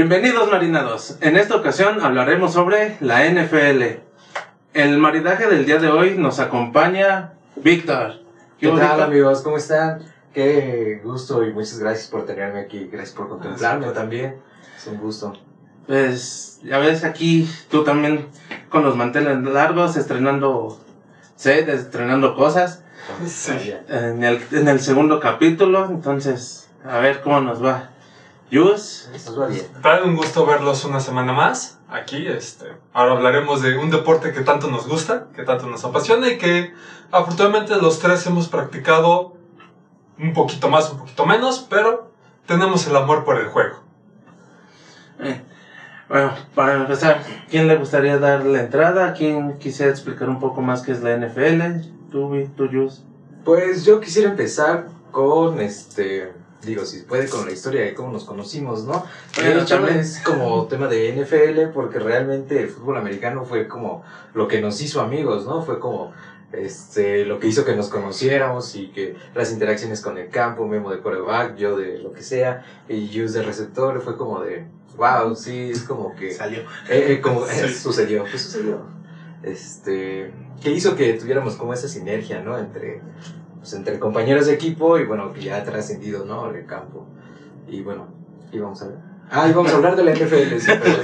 Bienvenidos marinados. En esta ocasión hablaremos sobre la NFL. El maridaje del día de hoy nos acompaña Víctor. ¿Qué hubo, tal Víctor? amigos? ¿Cómo están? Qué gusto y muchas gracias por tenerme aquí. Gracias por contemplarme también. Es un gusto. Pues ya ves aquí tú también con los manteles largos estrenando set, estrenando cosas Sí. en el, en el segundo capítulo. Entonces, a ver cómo nos va. Yus. Tal, un gusto verlos una semana más aquí. Este, ahora hablaremos de un deporte que tanto nos gusta, que tanto nos apasiona y que afortunadamente los tres hemos practicado un poquito más, un poquito menos, pero tenemos el amor por el juego. Eh, bueno, para empezar, ¿quién le gustaría dar la entrada? ¿Quién quisiera explicar un poco más qué es la NFL? Tú, tú, Yus. Pues yo quisiera empezar con este. Digo, si puede, con la historia de cómo nos conocimos, ¿no? Hecho, también. es como tema de NFL, porque realmente el fútbol americano fue como lo que nos hizo amigos, ¿no? Fue como este, lo que hizo que nos conociéramos y que las interacciones con el campo, Memo de quarterback, yo de lo que sea, y Yus de receptor, fue como de, wow, sí, es como que... Salió. Eh, eh, como eh, sucedió, pues sucedió. Este, que hizo que tuviéramos como esa sinergia, ¿no? Entre, pues, entre compañeros de equipo y bueno, que ya ha trascendido, ¿no? El campo. Y bueno, íbamos a ver. Ah, íbamos a hablar de la NFL, sí, pero.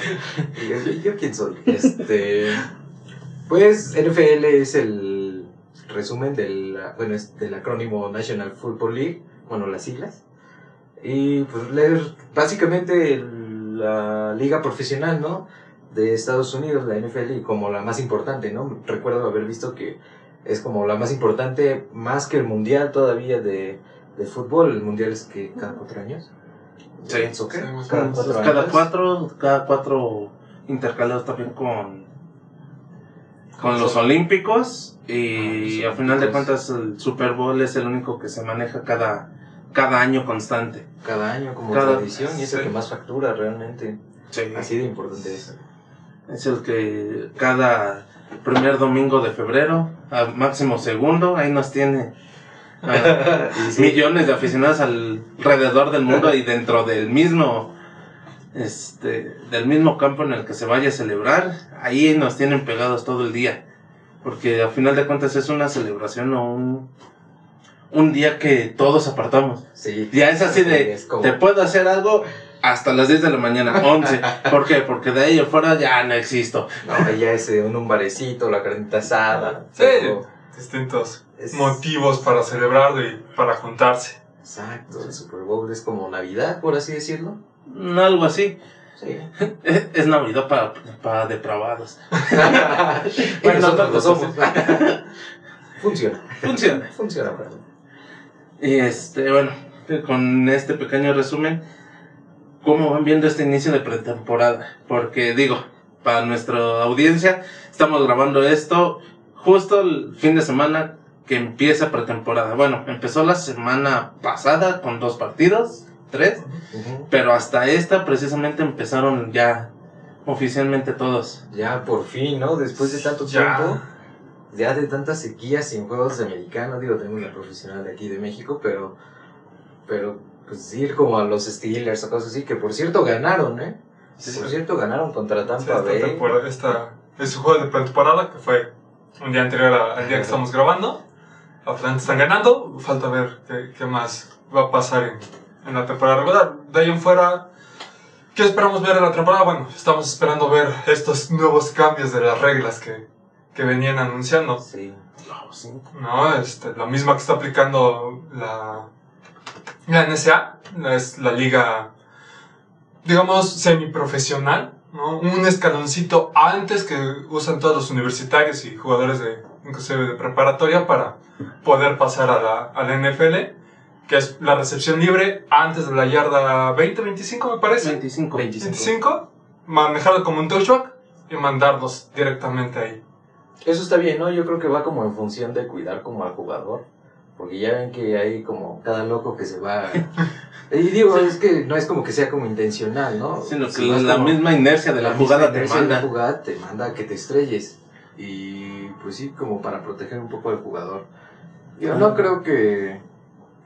y yo, yo- ¿yo quién soy? Este. Pues NFL es el resumen del, bueno, es del acrónimo National Football League, bueno, las siglas. Y pues leer básicamente la liga profesional, ¿no? De Estados Unidos, la NFL, y como la más importante, ¿no? Recuerdo haber visto que es como la más importante, más que el mundial todavía de, de fútbol. El mundial es que cada cuatro años. Sí. Cada cuatro Cada cuatro, cada cuatro intercalados también con, con los Olímpicos y Ah, al final de cuentas el Super Bowl es el único que se maneja cada, cada año constante. Cada año como Cada- tradición y es el que más factura realmente. Sí. Así de importante es. Es el que cada primer domingo de febrero, a máximo segundo, ahí nos tiene sí, millones de aficionados alrededor del mundo y dentro del mismo este del mismo campo en el que se vaya a celebrar, ahí nos tienen pegados todo el día. Porque a final de cuentas es una celebración o un, un día que todos apartamos. sí. Ya es así de, Es como- te puedo hacer algo hasta las 10 de la mañana, 11. ¿Por qué? Porque de ahí afuera ya no existo. No, ya es un, barecito, la carnita asada. Sí. Distintos Es- motivos para celebrarlo y para juntarse. Exacto, el Super Bowl es como Navidad, por así decirlo. Mm, Algo así. Sí. Es, es Navidad para, para depravados. Bueno, nosotros lo no, somos. Funciona. Funciona. Funciona, perdón. Y este, bueno, con este pequeño resumen, ¿cómo van viendo este inicio de pretemporada? Porque digo, para nuestra audiencia, estamos grabando esto justo el fin de semana que empieza pretemporada. Bueno, empezó la semana pasada con dos partidos, tres, Ujú. pero hasta esta precisamente empezaron ya oficialmente todos. Ya por fin, ¿no? Después de tanto Ya. tiempo, ya de tantas sequías sin juegos de americano, digo, tengo una profesional de aquí de México, pero, pero, pues ir como a los Steelers o cosas así, que por cierto ganaron, ¿eh? Sí. Por cierto ganaron contra Sí, Tampa esta Bay. temporada, esta es su juego de pretemporada que fue un día anterior a- al día que estamos grabando. Atlanta están ganando, falta ver qué, qué más va a pasar en, en la temporada regular. De ahí en fuera, ¿qué esperamos ver en la temporada? Bueno, estamos esperando ver estos nuevos cambios de las reglas que, que venían anunciando. Sí. No, sí. No, este, lo mismo que está aplicando la, la NSA, es la liga, digamos, semiprofesional, ¿no? Un escaloncito antes que usan todos los universitarios y jugadores de, inclusive de preparatoria para poder pasar a la, a la NFL, que es la recepción libre antes de la yarda 20-25, me parece. 25. 25, manejarlo como un touchback y mandarlos directamente ahí. Eso está bien, ¿no? Yo creo que va como en función de cuidar como al jugador. Porque ya ven que hay como cada loco que se va... y digo, es que no es como que sea como intencional, ¿no? Sino que Si vas la como- misma inercia de la, misma jugada te inercia de manda. La jugada te manda a que te estrelles. Y pues sí, como para proteger un poco al jugador. Yo no creo que,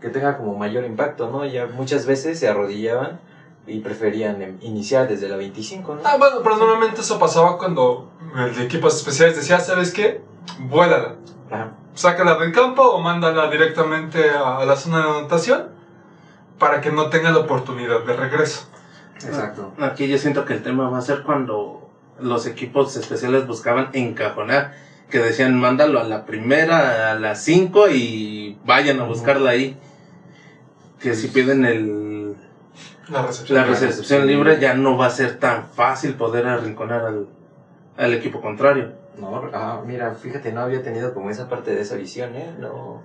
que tenga como mayor impacto, ¿no? Ya muchas veces se arrodillaban y preferían em, iniciar desde la 25, ¿no? Ah, bueno, pero normalmente eso pasaba cuando el de equipos especiales decía, ¿sabes qué? Vuélala. Ajá. Sácala del campo o mándala directamente a la zona de anotación para que no tenga la oportunidad de regreso. Exacto. Aquí yo siento que el tema va a ser cuando los equipos especiales buscaban encajonar, que decían mándalo a la primera, a las 5 y vayan a buscarla ahí. Que si piden el, La recepción. la recepción libre ya no va a ser tan fácil poder arrinconar al, al equipo contrario. No, ah, mira, fíjate, no había tenido como esa parte de esa visión, ¿eh? No,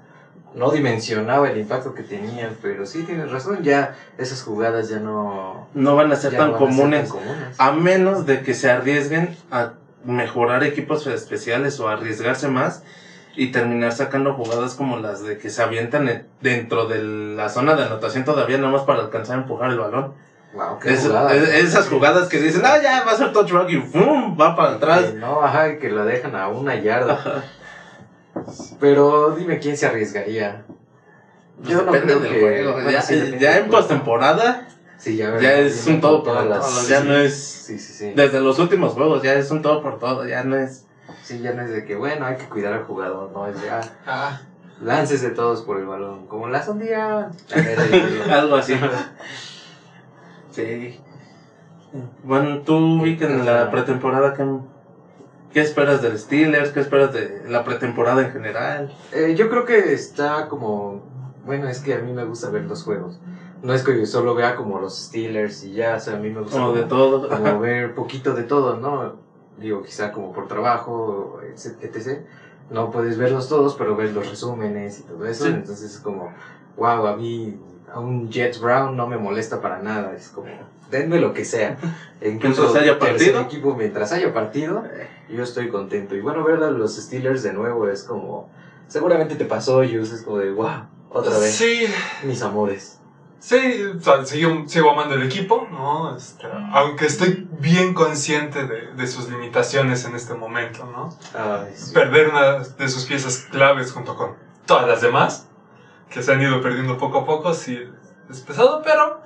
no dimensionaba el impacto que tenían, pero sí tienes razón, ya esas jugadas ya no... No van a ser tan no van a ser comunes. tan comunes. A menos de que se arriesguen a mejorar equipos especiales o arriesgarse más y terminar sacando jugadas como las de que se avientan en- dentro de la zona de anotación todavía nada más para alcanzar a empujar el balón. Wow, qué Es- jugada. es- esas jugadas que dicen, ah, ya va a ser touchback y ¡fum! va para atrás. Eh, no, ajá, que lo dejan a una yarda. Pero dime quién se arriesgaría. Pues depende del juego. bueno, ya sí, depende ya del en postemporada Sí, ya, ya es un todo por todas las- todo. Ya sí, no es. Sí, sí, sí. Desde los últimos juegos ya es un todo por todo. Ya no es. Sí, ya no es de que, bueno, hay que cuidar al jugador, no, es de, ah, Ah, lances de todos por el balón. Como la sondía. A ver, ahí, ahí. Algo así. Sí. Bueno, tú vi que en la pretemporada, ¿qué, qué esperas del Steelers? ¿Qué esperas de la pretemporada en general? Eh, yo creo que está como. Bueno, es que a mí me gusta ver los juegos. No es que yo solo vea como los Steelers y ya, o sea, a mí me gusta. Como de todo. como ver poquito de todo, ¿no? Digo, quizá como por trabajo, etc. No puedes verlos todos, pero ver los resúmenes y todo eso. Sí. Entonces es como, wow, a mí, a un Jets Brown no me molesta para nada. Es como, denme lo que sea. Incluso Mientras haya partido. equipo, mientras haya partido, yo estoy contento. Y bueno, ver a los Steelers de nuevo es como, seguramente te pasó, Yus, es como de, wow, otra vez, Sí, mis amores. sí, o sea, sigo, sigo amando el equipo, ¿no? Este, aunque estoy bien consciente de, de sus limitaciones en este momento, ¿no? Ay, sí. Perder una de sus piezas claves junto con todas las demás, que se han ido perdiendo poco a poco, sí, es pesado, pero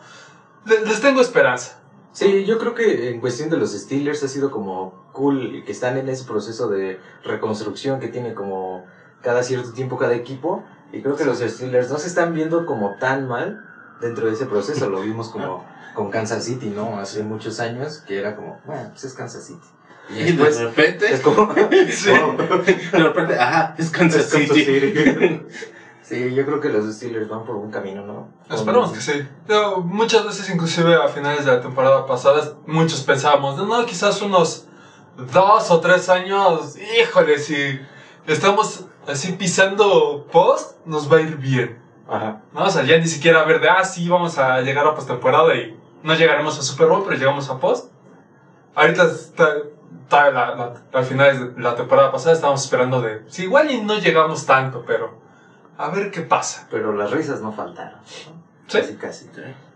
le- les tengo esperanza. Sí, yo creo que en cuestión de los Steelers ha sido como cool que están en ese proceso de reconstrucción que tiene como cada cierto tiempo cada equipo. Y creo que los Steelers no se están viendo como tan mal dentro de ese proceso. Lo vimos como con Kansas City, ¿no? Hace muchos años que era como, bueno, pues es Kansas City. Y Y después de repente, es como, Sí. oh, de repente, ajá, es Kansas es Kansas City. City. Sí, yo creo que los Steelers van por un camino, ¿no? Esperamos que sí. Yo, muchas veces, inclusive a finales de la temporada pasada, muchos pensábamos, no, no, quizás unos dos o tres años, híjole, si estamos así pisando post, nos va a ir bien. Ajá. ¿no? O sea, ya ni siquiera ver de, ah, sí, vamos a llegar a postemporada y no llegaremos a Super Bowl, pero llegamos a post. Ahorita está, está la, la, al final de la temporada pasada estábamos esperando de, sí, igual y no llegamos tanto, pero a ver qué pasa. Pero las risas no faltaron. Sí. Casi, casi.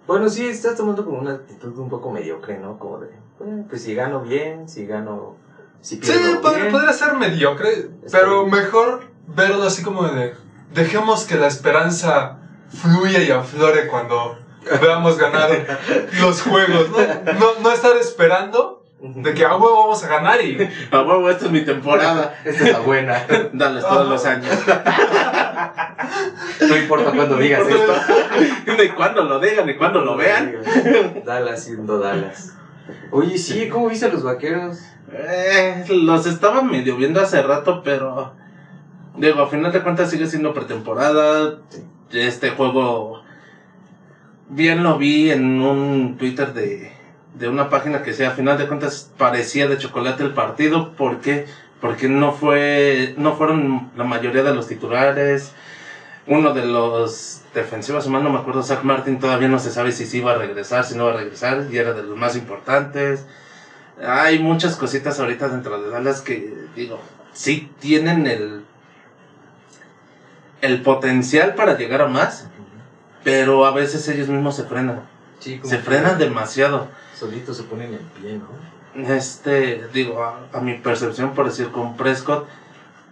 Bueno, sí, estás tomando como una actitud un poco mediocre, ¿no? Como de, bueno, pues si gano bien, si gano, si Sí, pierdo pod- bien. podría ser mediocre, pero bien. mejor verlo así como de, dejemos que la esperanza fluya y aflore cuando veamos ganar los juegos, ¿no? No, no estar esperando de que a huevo vamos a ganar y A huevo, esta es mi temporada. Esta es la buena. Dales todos los años. No importa cuando digas esto. Ni cuando lo digan, ni cuando lo vean. Dallas siendo Dallas. Oye, sí, ¿cómo viste a los vaqueros? Eh, los estaba medio viendo hace rato, pero. Digo, a final de cuentas sigue siendo pretemporada. Este juego. Bien lo vi en un Twitter de, de una página que sea, a final de cuentas parecía de chocolate el partido. ¿Por qué? Porque no fue. No fueron la mayoría de los titulares. Uno de los defensivos, más no me acuerdo, Zach Martin, todavía no se sabe si sí iba a regresar, si no va a regresar, y era de los más importantes. Hay muchas cositas ahorita dentro de Dallas que, digo, sí tienen el, el potencial para llegar a más, pero a veces ellos mismos se frenan. Sí, Se frenan demasiado. Solitos se ponen en pie, ¿no? Este, digo, a, a mi percepción, por decir, con Prescott,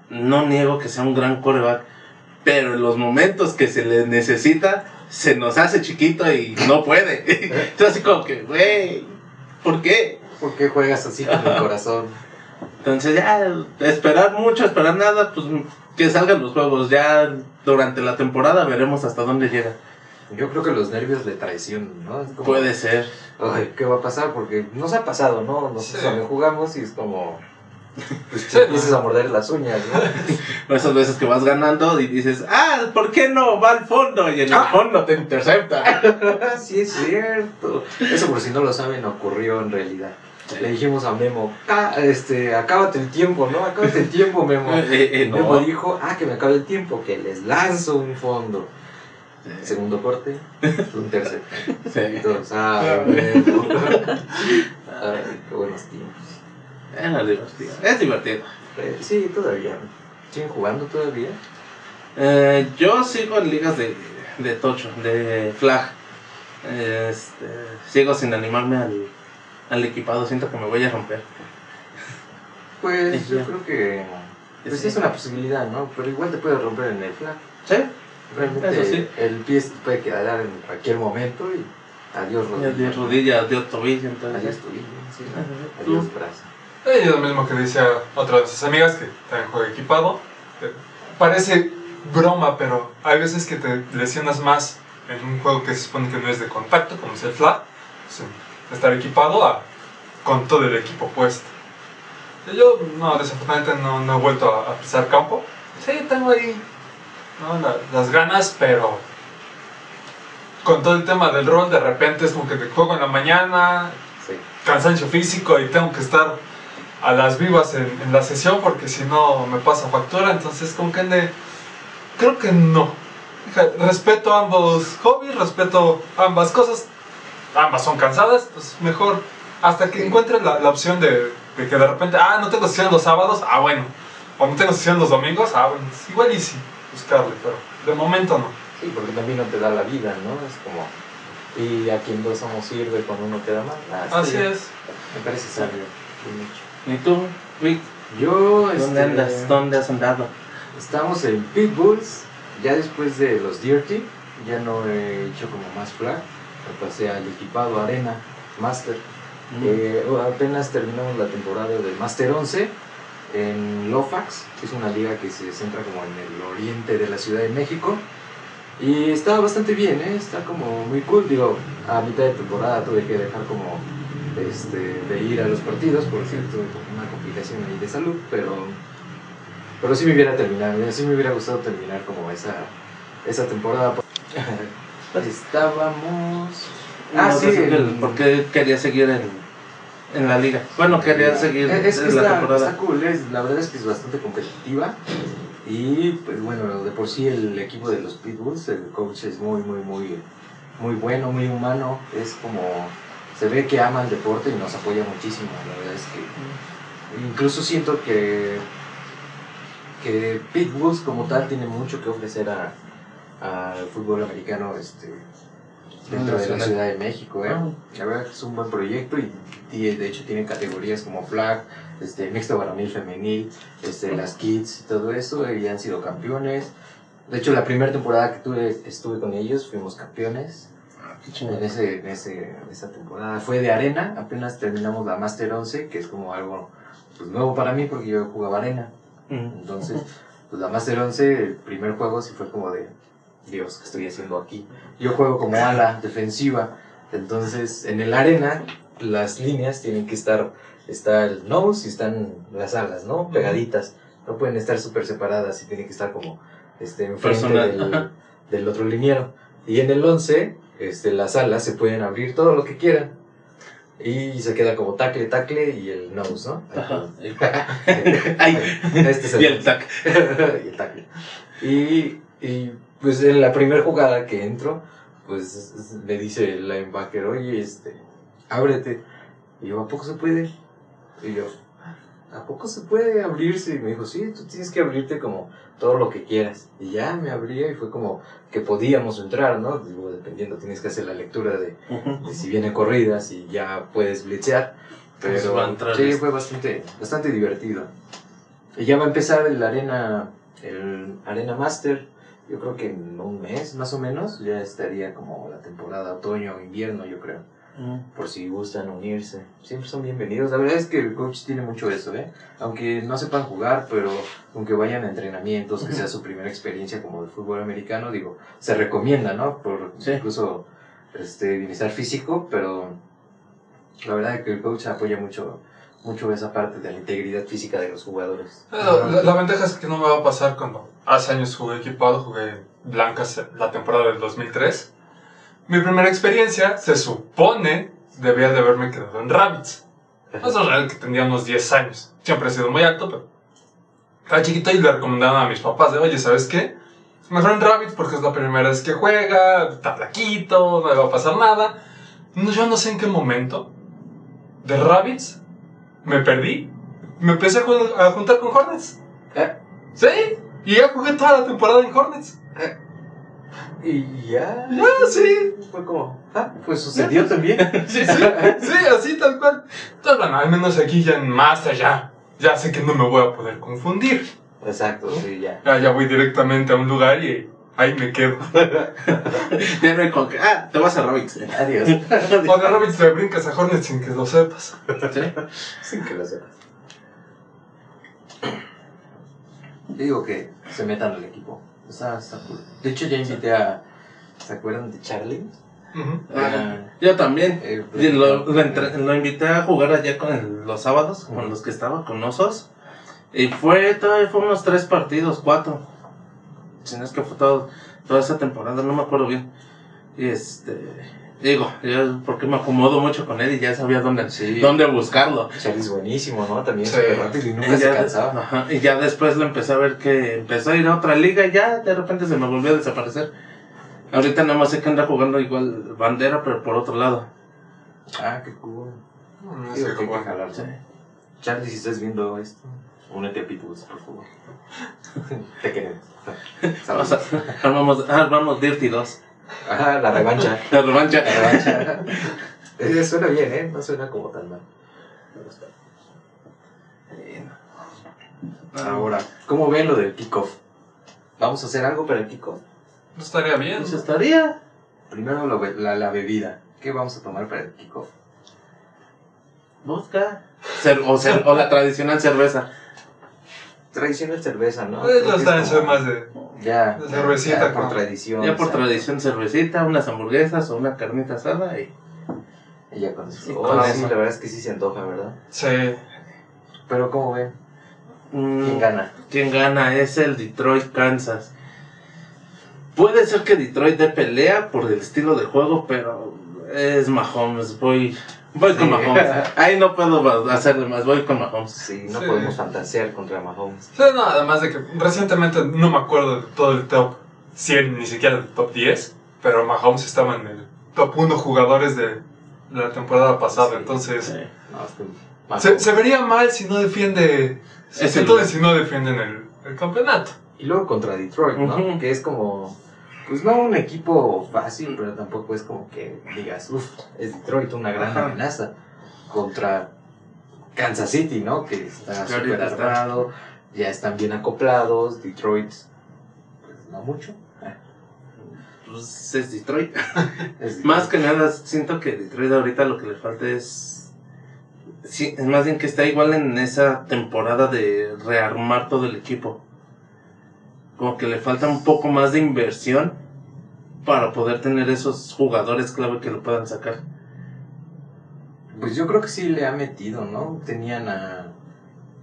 no niego que sea un gran coreback, pero en los momentos que se le necesita, se nos hace chiquito y no puede. Entonces así como que, güey, ¿por qué? ¿Por qué juegas así con el corazón? Entonces ya, esperar mucho, esperar nada, pues que salgan los juegos. Ya durante la temporada veremos hasta dónde llega. Yo creo que los nervios le traicionan, ¿no? Como, Puede ser. Ay, ¿qué va a pasar? Porque nos ha pasado, ¿no? Nosotros Sí. también jugamos y es como... Pues Sí, te empiezas a morder las uñas, ¿no? Esas veces que vas ganando y dices, ah, ¿por qué no va al fondo? Y en el Ah. fondo te intercepta. sí, es cierto. Eso, por si no lo saben, ocurrió en realidad. Le dijimos a Memo, "Ca- este, acábate el tiempo, ¿no? Acábate el tiempo, Memo. Eh, eh, Memo no. dijo, ah, que me acabe el tiempo, que les lanzo un fondo. Segundo corte, un tercer. Sí. todos, ah. Ay, qué buenos tiempos. Era divertido. Es divertido. Eh, sí, todavía. ¿Siguen jugando todavía? Eh, yo sigo en ligas de, de tocho, de flag. Este, sigo sin animarme al, al equipado, siento que me voy a romper. Pues yo creo que pues, Sí. es una posibilidad, ¿no? Pero igual te puede romper en el flag. ¿Sí? Realmente Eso sí. el pie puede quedar en cualquier momento y adiós rodilla. Adiós rodilla, adiós tobillo, entonces. Adiós tobillo, sí. Ajá. Adiós Tú. brazo. Eh, Y lo mismo que decía otra de sus amigas que también juega equipado. Eh, Parece broma, pero hay veces que te lesionas más en un juego que se supone que no es de contacto, como es el flag, pues, estar equipado a, con todo el equipo puesto. Y Yo, no, desafortunadamente no, no he vuelto a, a pisar campo. Sí, tengo ahí ¿no? La- las ganas, pero con todo el tema del rol, de repente es como que te juego en la mañana, Sí. cansancio físico y tengo que estar a las vivas en, en la sesión porque si no me pasa factura. Entonces, como que le- creo que no. Respeto ambos hobbies, respeto ambas cosas. Ambas son cansadas, pues mejor hasta que Sí. encuentre la, la opción de, de que de repente, ah, no tengo sesión los sábados, ah, bueno. O no tengo sesión los domingos, ah, bueno. igual y sí, buscarle, pero de momento no. Sí, porque también no te da la vida, ¿no? Es como. Y a quien dos somos sirve cuando uno te da mal. Ah, Así es. Me parece sabio. ¿Y tú, Vic? Yo, ¿Dónde este, andas? ¿Dónde has andado? Estamos en Pitbulls, ya después de los Dirty, ya no he hecho como más flag, me pasé al equipado Arena Master. Eh, apenas terminamos la temporada del Master 11 en Lofax, que es una liga que se centra como en el oriente de la Ciudad de México. Y está bastante bien, ¿eh? está como muy cool. Digo, a mitad de temporada tuve que dejar como este, de ir a los partidos, por cierto, una complicación ahí de salud, pero, pero sí me hubiera terminado, sí me hubiera gustado terminar como esa, esa temporada. Estábamos... Ah, No sí, en- ¿Por qué querías seguir en, en la liga? Bueno, querías seguir Es, es la temporada. está cool, es- la verdad es que es bastante competitiva. Y pues bueno, de por sí el equipo de los Pitbulls, el coach es muy, muy, muy, muy bueno, muy humano. Es como, se ve que ama el deporte y nos apoya muchísimo. La verdad es que incluso siento que, que Pitbulls como tal tiene mucho que ofrecer a- al fútbol americano este, dentro de la. Ciudad de México. ¿eh? La verdad que es un buen proyecto y, y de hecho tiene categorías como flag, este, mixto varonil femenil, este, las kids y todo eso y han sido campeones. De hecho, la primera temporada que tuve, estuve con ellos fuimos campeones Ah, en, ese, en, ese, en esa temporada. Fue de arena, apenas terminamos la Master 11, que es como algo pues, nuevo para mí porque yo jugaba arena. Mm. Entonces, pues la Master 11, el primer juego sí fue como de, Dios, ¿qué estoy haciendo aquí? Yo juego como ala defensiva, entonces en el arena las líneas tienen que estar, está el nose y están las alas, ¿no? Pegaditas, no pueden estar súper separadas y tienen que estar como este, enfrente del, del otro liniero. Y en el 11, este, las alas se pueden abrir todo lo que quieran. Y se queda como tacle, tacle y el nose, ¿no? Ajá. Ay, Este es el y el tac. y el tackle. Y, y, pues en la primera jugada que entro, pues es- es- le dice el linebacker, oye, este, ábrete. Y yo, ¿a poco se puede? Y yo, ¿a poco se puede abrirse? Y me dijo, sí, tú tienes que abrirte como todo lo que quieras. Y ya me abría y fue como que podíamos entrar, ¿no? Digo, dependiendo, tienes que hacer la lectura de, de si viene corridas y ya puedes blitzear. Pero sí, este. fue bastante, bastante divertido. Y ya va a empezar el Arena, el Arena Master yo creo que en un mes más o menos ya estaría como la temporada otoño-invierno, yo creo. Mm. Por si gustan unirse. Siempre son bienvenidos. La verdad es que el coach tiene mucho eso, ¿eh? Aunque no sepan jugar, pero aunque vayan a entrenamientos, que sea su primera experiencia como de fútbol americano, digo, se recomienda, ¿no? Por Sí. incluso este bienestar físico, pero la verdad es que el coach apoya mucho mucho esa parte de la integridad física de los jugadores. La, la- la ventaja es que no me va a pasar cuando hace años jugué equipado, jugué Blancas la temporada del 2003. Mi primera experiencia se supone debía de haberme quedado en Rabbits. No es real que tenía unos 10 años. Siempre he sido muy alto, pero estaba chiquito y le recomendaron a mis papás de, oye, ¿sabes qué? Mejor en Rabbits porque es la primera vez que juega, está flaquito, no le va a pasar nada. No, yo no sé en qué momento de Rabbits me perdí. Me empecé a, jun- a juntar con Hornets. Eh, Sí, y ya jugué toda la temporada en Hornets. Y ya. Ya, sí. Fue como, ah, pues sucedió también. Sí, sí, sí, así tal cual. Entonces, bueno, al menos aquí ya en Master ya, ya sé que no me voy a poder confundir. Exacto, sí, ya. Ya, ya voy directamente a un lugar y ahí me quedo. Ya no hay con que, ah, te vas a Rabbits. Adiós. O de Rabbits te brincas a Hornets sin que lo sepas. ¿Sí? Sin que lo sepas. Digo que se metan al equipo. Está, está cool. De hecho, ya invité a. ¿Se acuerdan de Charlie? Ujú. Era, Yo también. eh, Lo, lo, entre- lo invité a jugar allá con el- los sábados, con los que estaba, con Osos. Y fue, todavía fue unos tres partidos, cuatro. Si no es que fue todo, toda esa temporada, no me acuerdo bien. Y este, digo, yo porque me acomodo mucho con él y ya sabía dónde, Sí. dónde buscarlo. Charlie es buenísimo, ¿no? También Sí. rápido y nunca Y se ya, cansaba. ajá, y ya después lo empecé a ver que empezó a ir a otra liga y ya de repente se me volvió a desaparecer. Ahorita nada más sé que anda jugando igual bandera, pero por otro lado. Ah, qué cool. No Digo sé cómo. jalar. Sí. Charlie, si estás viendo esto, únete a Pitbulls, por favor. Te queremos. Vamos a- armamos, armamos Dirty 2. Ajá, la revancha. La revancha. La revancha. Eh, suena bien, ¿eh? No suena como tan mal. Me gusta. Ahora, ¿cómo ven lo del kickoff? ¿Vamos a hacer algo para el kickoff? No estaría bien. Pues estaría. Primero lo la, la bebida. ¿Qué vamos a tomar para el kickoff? Vodka. Cer- o, cer- o la tradicional cerveza. Cerveza, ¿no? Pues no está es como- más de. Ya, de cervecita, ya por tradición. Ya por tradición cervecita, unas hamburguesas o una carnita asada y... Y ya con eso. Sí, Oh, sí, la verdad es que sí se antoja, ¿verdad? Sí. Pero ¿cómo ven? Mm, ¿Quién gana? ¿Quién gana? Es el Detroit, Kansas. Puede ser que Detroit dé pelea por el estilo de juego, pero es Mahomes. Voy, voy con Sí. Mahomes. Ahí no puedo hacerle más, voy con Mahomes. Sí, no Sí. podemos fantasear contra Mahomes. Sí, no, además de que recientemente no me acuerdo de todo el top 100, ni siquiera del top 10, pero Mahomes estaba en el top 1 jugadores de, la temporada pasada, Sí. entonces Sí. No, es que Mahomes- se, se vería mal si no defiende, Es si, si no defienden el, el campeonato. Y luego contra Detroit, ¿no? Que es como, pues no un equipo fácil, pero tampoco es como que digas, uff, es Detroit una gran Ajá. amenaza. Contra Kansas City, ¿no? Que está ahorita súper está. armado, ya están bien acoplados. Detroit, pues no mucho. Pues es Detroit. es Más Detroit. que nada, siento que Detroit ahorita lo que le falta es. Sí, es más bien que está igual en esa temporada de rearmar todo el equipo. Como que le falta un poco más de inversión para poder tener esos jugadores clave que lo puedan sacar. Pues yo creo que sí le ha metido, ¿no? Tenían a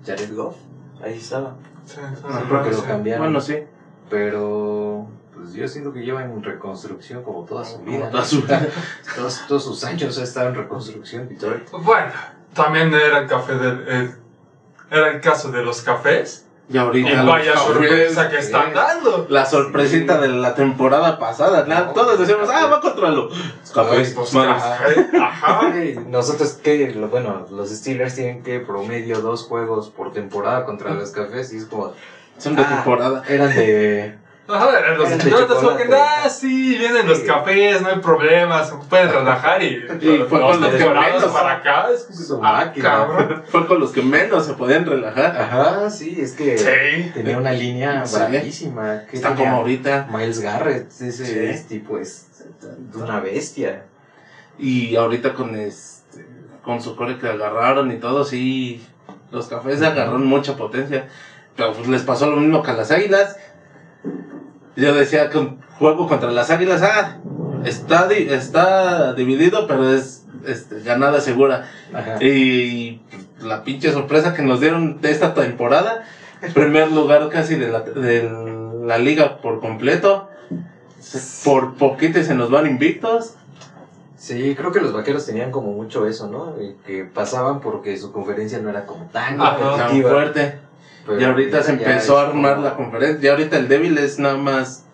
Jared Goff, ahí estaba. Sí, Ajá, porque lo sí. cambiaron. Bueno, sí. Pero pues yo siento que lleva en reconstrucción como toda su vida. Como toda su vida. todos, todos sus años ha estado en reconstrucción Detroit. Bueno, también era el café del, el- era el caso de los cafés. Y ahorita. Y vaya sorpresa que están dando. La sorpresita de la temporada pasada. No, todos decíamos, café. ah, va contra los cafés. Pues, Ajá. Nosotros que, lo- bueno, los Steelers tienen que promedio dos juegos por temporada contra los cafés y es como, Son de Ah. temporada. eran de, Ajá, los como que, ah, sí, vienen los cafés, no hay problema, se pueden relajar y, Y fue los con los temporadas menos. para acá. Es ah, cabrón. Fue con los que menos se podían relajar. Ajá, sí, es que Sí. tenía una línea Sí. bravísima. que Está tenía como ahorita. Miles Garrett, ese Sí. es tipo es de una bestia. Y ahorita con este con su core que agarraron y todo, sí, los cafés agarraron mucha potencia. Pero pues les pasó lo mismo que a las águilas. Yo decía que juego contra las águilas, ah, está, di- está dividido, pero es este, ganada segura. Ajá. Y la pinche sorpresa que nos dieron de esta temporada, primer lugar casi de la, de la liga por completo. Por poquito se nos van invictos. Sí, creo que los vaqueros tenían como mucho eso, ¿no? Que pasaban porque su conferencia no era como tan Ajá. Tan fuerte. Pero Y ahorita se empezó a armar como- la conferencia. Y ahorita el débil es nada más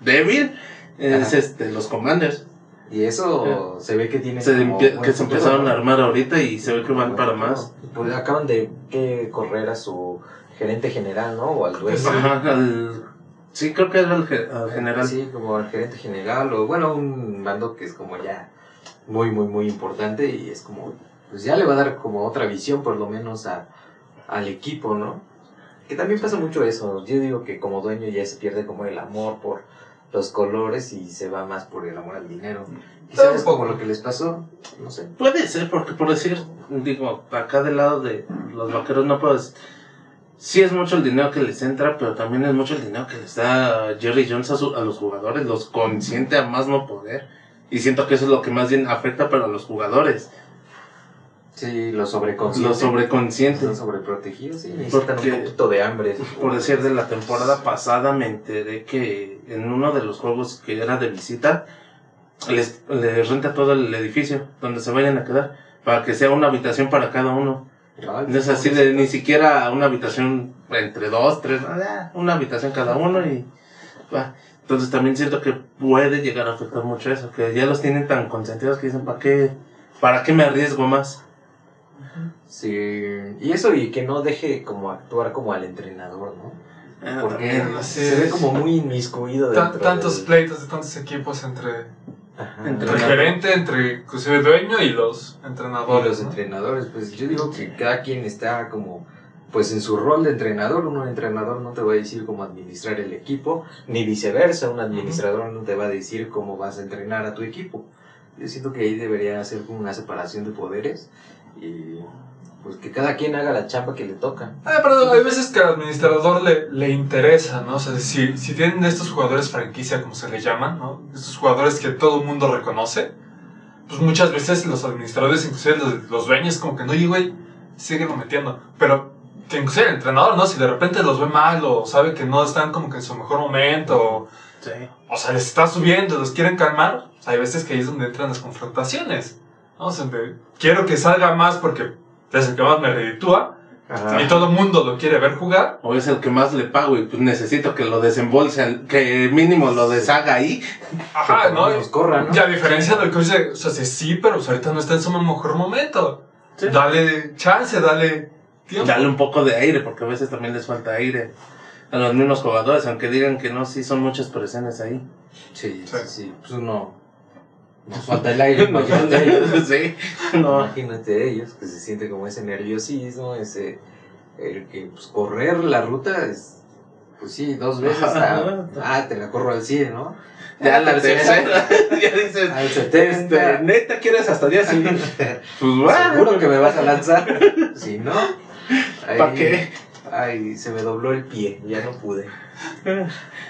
débil. Es Ajá. este, los commanders. Y eso se ve que tiene Se como que se empezaron a armar ahorita y se ve que van para más. Pues acaban de que correr a su gerente general, ¿no? O al dueño. Ajá, al- sí, creo que era el ge- al general. Sí, como al gerente general, o bueno, un mando que es como ya muy, muy, muy importante y es como, pues ya le va a dar como otra visión por lo menos a, al equipo, ¿no? Que también pasa mucho eso, yo digo que como dueño ya se pierde como el amor por los colores y se va más por el amor al dinero. Quizás es como lo que les pasó, no sé. Puede ser, porque por decir, digo, acá del lado de los vaqueros no puedo decir. Sí es mucho el dinero que les entra, pero también es mucho el dinero que les da Jerry Jones a, su- a los jugadores, los consiente a más no poder. Y siento que eso es lo que más bien afecta pero a los jugadores, Sí, los sobreconscientes. los sobreconscientes. Sobreprotegidos, sí, necesitan Porque- un poquito de hambre. Por decir, de la temporada pasada me enteré que en uno de los juegos que era de visita, les, les renta todo el edificio donde se vayan a quedar, para que sea una habitación para cada uno. Ay, No es así de ni siquiera una habitación entre dos, tres, nada, una habitación cada uno y va. Entonces también siento que puede llegar a afectar mucho eso, que ya los tienen tan consentidos que dicen, ¿para qué, para qué me arriesgo más? Sí, y eso y que no deje como actuar como al entrenador, ¿no? Ah, Porque también. se ve como muy inmiscuido tantos del- pleitos de tantos equipos entre Ajá. Entre- el gerente, entre inclusive el dueño y los y entrenadores. los ¿no? entrenadores, pues yo digo que cada quien está como pues en su rol de entrenador, un entrenador no te va a decir cómo administrar el equipo, ni viceversa, un administrador no te va a decir cómo vas a entrenar a tu equipo. Yo siento que ahí debería hacer como una separación de poderes y pues que cada quien haga la chamba que le toca. Ah, pero hay veces que al administrador le, le interesa, ¿no? O sea, si, si tienen estos jugadores franquicia, como se le llaman, ¿no? Estos jugadores que todo el mundo reconoce, pues muchas veces los administradores, inclusive los, los dueños, como que no, oye, güey, síguelo metiendo. Pero que inclusive el entrenador, ¿no? Si de repente los ve mal o sabe que no están como que en su mejor momento, o, Sí. o sea, les está subiendo, los quieren calmar, hay veces que ahí es donde entran las confrontaciones, ¿no? O sea, de, quiero que salga más porque es el que más me reditúa, y todo el mundo lo quiere ver jugar, O es el que más le pago y pues necesito que lo desembolse, al- que mínimo lo deshaga ahí. Ajá, ¿no? nos corra, ¿no? Y a diferencia de lo que dice, o sea, sí, sí, pero pues ahorita no está en su mejor momento. Sí. Dale chance, dale tiempo. Darle un poco de aire, porque a veces también les falta aire a los mismos jugadores, aunque digan que no, sí son muchas presiones ahí. Sí, sí, Sí. sí, pues uno nos falta el aire, imagínate ellos. sí, no. Imagínate ellos, que se siente como ese nerviosismo, ese, el que pues correr la ruta es, pues sí, dos veces, ah, ah, te la corro al 100, ¿no? Ya Ah, la al tercera, ya dices, Al este, 70, neta, ¿quieres hasta día siguiente? Pues bueno, seguro que me vas a lanzar, si no, ¿Para qué? Ay, se me dobló el pie, ya no pude.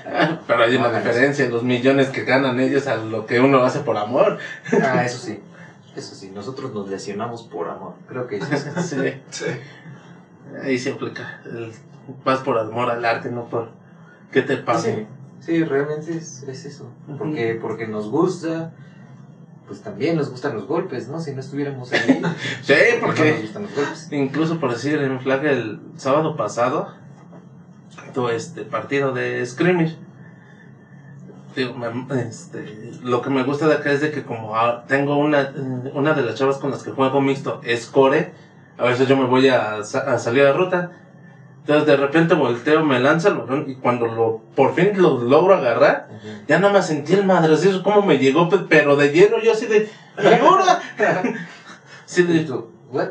Ah, Pero hay una diferencia, los millones que ganan ellos a lo que uno hace por amor. Ah, eso sí, eso sí, nosotros nos lesionamos por amor, creo que eso es. Sí, Sí. ahí se aplica. El, vas por amor al arte, no por qué te pase. Sí, sí, realmente es, es eso. Porque, porque nos gusta, pues también nos gustan los golpes, ¿no? Si no estuviéramos ahí, Sí, no nos porque gustan los golpes. incluso por decir en flag el sábado pasado, tuve este partido de scrimmage. Digo, me- este, lo que me gusta de acá es de que como ah, tengo una, una de las chavas con las que juego mixto es core, a veces yo me voy a, a salir a ruta Entonces de repente volteo, me lanza el balón y cuando lo, por fin lo logro agarrar, Ujú. ya no me sentí el madrecito como me llegó, pe- pero de lleno yo así de, ¿y ahora? Sí, de, ¿what?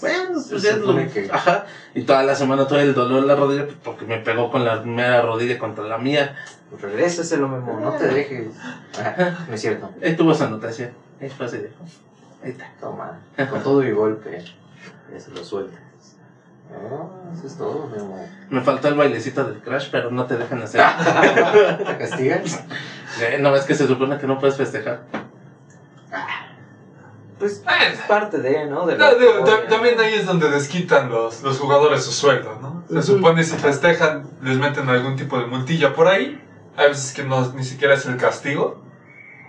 Bueno, pues Se ya lo, que- ajá, y toda la semana todo el dolor en la rodilla, pues, porque me pegó con la mera rodilla contra la mía, Regrésaselo, Memo, no te dejes. Ah, no es cierto. ahí tuvo esa anotación, ahí fue así de, ahí está. Toma, con todo y golpe. Ya se lo sueltas. Ah, eso es todo, Memo. Me faltó el bailecito del crash, pero no te dejan hacer. ¿Te castigan? Eh, no, es que se supone que no puedes festejar. Pues Eh, es parte de, ¿no? De No, digo, también ahí es donde desquitan los, los jugadores su sueldo, ¿no? Se supone si festejan, les meten algún tipo de multilla por ahí. Hay veces que no, ni siquiera es el castigo,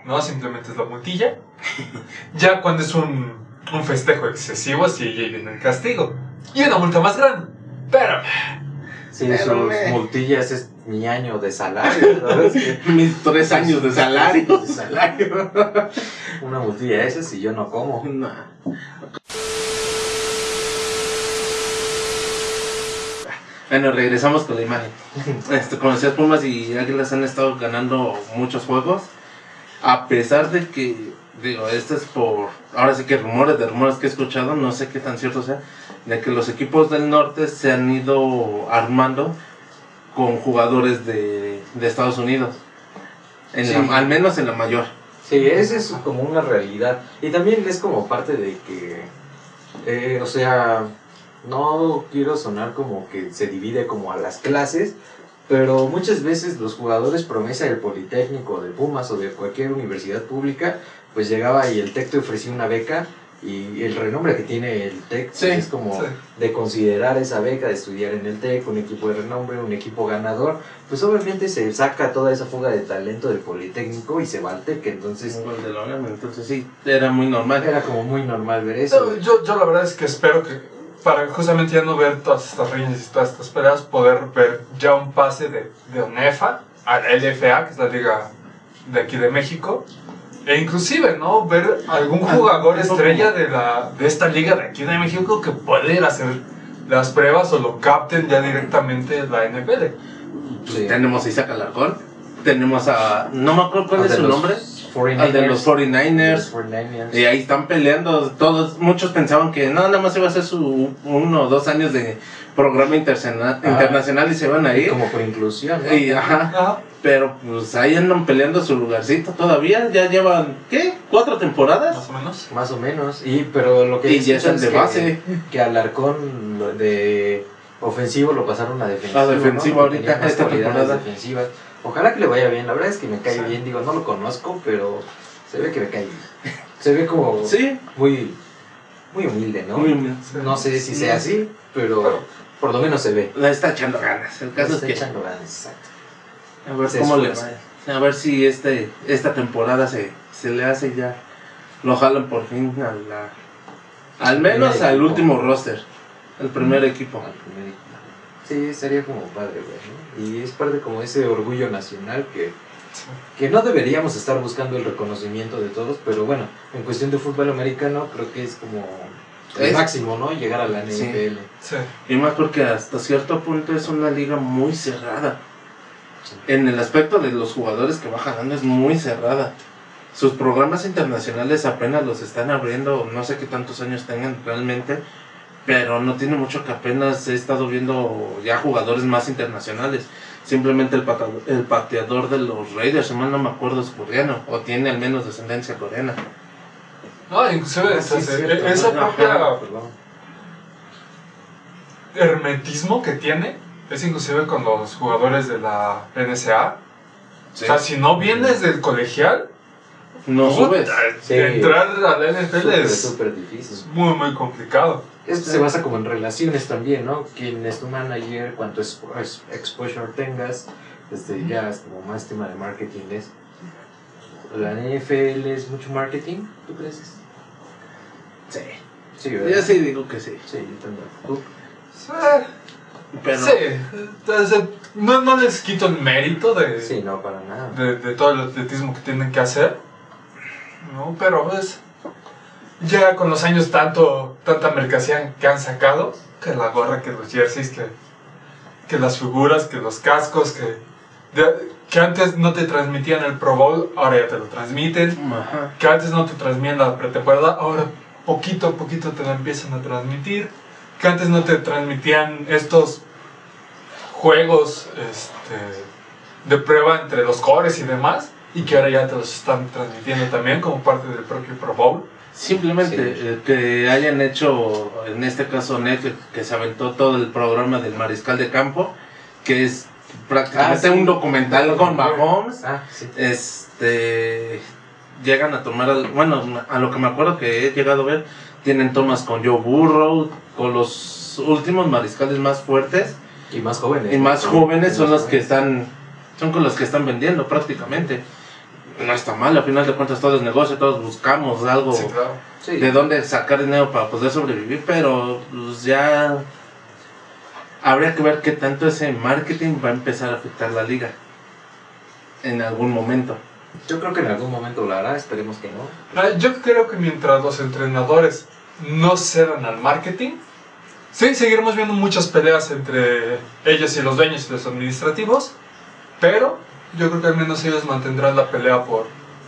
¿no? Simplemente es la multilla. Ya cuando es un, un festejo excesivo, sí ya viene el castigo. Y una multa más grande. Pero, Sí, Pero sus me- multillas es mi año de salario, ¿sabes? Mis tres años de salario. De salario. Una multilla esa si yo no como. No. Bueno, regresamos con la imagen. Este, como decías, Pumas y Águilas han estado ganando muchos juegos. A pesar de que, digo, este es por. Ahora sí que rumores de rumores que he escuchado, no sé qué tan cierto sea, de que los equipos del norte se han ido armando con jugadores de, de Estados Unidos. En Sí. la- al menos en la mayor. Sí, esa es como una realidad. Y también es como parte de que, eh, o sea, no quiero sonar como que se divide como a las clases, pero muchas veces los jugadores promesa del Politécnico, de Pumas o de cualquier universidad pública, pues llegaba y el TEC te ofrecía una beca y el renombre que tiene el TEC pues, Sí, es como sí. de considerar esa beca, de estudiar en el TEC, un equipo de renombre, un equipo ganador, pues obviamente se saca toda esa fuga de talento del Politécnico y se va al TEC, entonces gol de Logan, entonces sí, era muy normal. era como muy normal ver eso. yo, yo la verdad es que espero que, para justamente ya no ver todas estas riñas y todas estas peleas, poder ver ya un pase de, de ONEFA a la LFA, que es la liga de aquí de México. E inclusive, ¿no? Ver algún jugador estrella de, la, de esta liga de aquí de México que puede ir a hacer las pruebas o lo capten ya directamente la NFL. Sí. Tenemos a Isaac Alarcón, tenemos a. No me acuerdo cuál es su los nombre. 49ers. Al de los 49ers. Los 49ers. Y ahí están peleando. Todos, muchos pensaban que no, nada más iba a ser su uno o dos años de programa interna- Ah. internacional y se van a ir. Como por inclusión, ¿no? Y, ajá, Ajá. pero pues ahí andan peleando su lugarcito todavía. Ya llevan, ¿qué? ¿Cuatro temporadas? Más o menos. Más o menos. Y, pero lo que Y ya escuchan están de es que- base. Que Alarcón lo de ofensivo lo pasaron a defensivo. A defensivo ¿no? ahorita, esta temporada. defensivas. Ojalá que le vaya bien. La verdad es que me cae Sí. bien. Digo, no lo conozco, pero se ve que me cae bien. Se ve como Sí, muy, muy humilde, ¿no? muy bien. No sé si sea así, pero por lo menos se ve. La está echando ganas. El caso Está es que. echando ganas, exacto. A ver Se cómo le esfuerza. va. A ver si este, esta temporada se, se le hace ya. Lo jalan por fin a la. Al menos al último roster. Primer equipo. Al primer equipo. Sí, sería como padre, güey. ¿no? Y es parte como ese orgullo nacional que, que no deberíamos estar buscando el reconocimiento de todos, pero bueno, en cuestión de fútbol americano creo que es como el Es- máximo, ¿no? Llegar a la. NFL. Sí. Y más porque hasta cierto punto es una liga muy cerrada. En el aspecto de los jugadores que va jalando es muy cerrada. Sus programas internacionales apenas los están abriendo, no sé qué tantos años tengan realmente, pero no tiene mucho que apenas he estado viendo ya jugadores más internacionales. Simplemente el, pata- el pateador de los Raiders, si mal no me acuerdo, es coreano, o tiene al menos descendencia coreana. No, inclusive Ah, sí, esa- cierto, esa ¿no? propia hermetismo que tiene es inclusive con los jugadores de la NSA. Sí. O sea, si no vienes del colegial, no subes. Sí. entrar a la NFL es súper difícil. muy, muy complicado. Esto se basa como en relaciones también, ¿no? Quién es tu manager, cuánto es- es- exposure tengas, este, ya es como más tema de marketing es. La NFL es mucho marketing, ¿tú crees? Sí. Sí, Yo sí digo que sí. Sí, yo también. ¿Tú? Sí, Pero sí. Entonces, no, no les quito el mérito de, Sí, no, para nada. de, de todo el atletismo que tienen que hacer. ¿no? Pero pues, ya con los años tanto, tanta mercancía que han sacado, que la gorra, que los jerseys, que que las figuras, que los cascos, que, de- que antes no te transmitían el Pro Bowl, ahora ya te lo transmiten. Ajá. Que antes no te transmitían la pretemporada, ahora poquito a poquito te la empiezan a transmitir. Que antes no te transmitían estos juegos este, de prueba entre los cores y demás. Y que ahora ya te los están transmitiendo también como parte del propio Pro Bowl. Simplemente Sí. eh, que hayan hecho, en este caso Netflix, que se aventó todo el programa del mariscal de campo, que es prácticamente Ah, sí. un documental con Mahomes. Ah, sí. Este llegan a tomar, bueno, a lo que me acuerdo que he llegado a ver, tienen tomas con Joe Burrow, con los últimos mariscales más fuertes Y más jóvenes. y más jóvenes son los que están, son con los que están vendiendo prácticamente. No está mal, al final de cuentas todo es negocio, todos buscamos algo Sí, claro. Sí. de dónde sacar dinero para poder sobrevivir, pero pues ya habría que ver qué tanto ese marketing va a empezar a afectar la liga en algún momento. Yo creo que en algún momento lo hará, esperemos que no. Ah, Yo creo que mientras los entrenadores no cedan al marketing, sí, seguiremos viendo muchas peleas entre ellos y los dueños y los administrativos, pero yo creo que al menos ellos mantendrán la pelea por,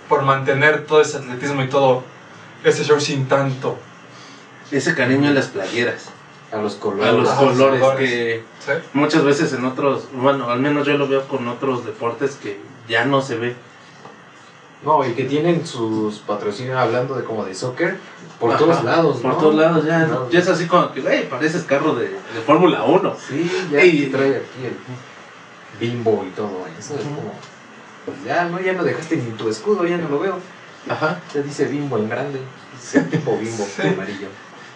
por mantener todo ese atletismo y todo ese show sin tanto. Ese cariño en las playeras, A los colores. a los colores colores. que ¿sí? muchas veces en otros, bueno, al menos yo lo veo con otros deportes que ya no se ve. No, y que tienen sus patrocinios hablando de como de soccer por Ajá, todos lados, Por ¿no? todos lados ya, No. ya es así como que, güey, pareces carro de, de Fórmula 1. Sí, ya Y- trae aquí el bimbo y todo eso. Es como. pues ya no, ya no dejaste ni tu escudo, ya no lo veo. Ajá. Ya dice bimbo en grande. Dice tipo bimbo Sí. amarillo.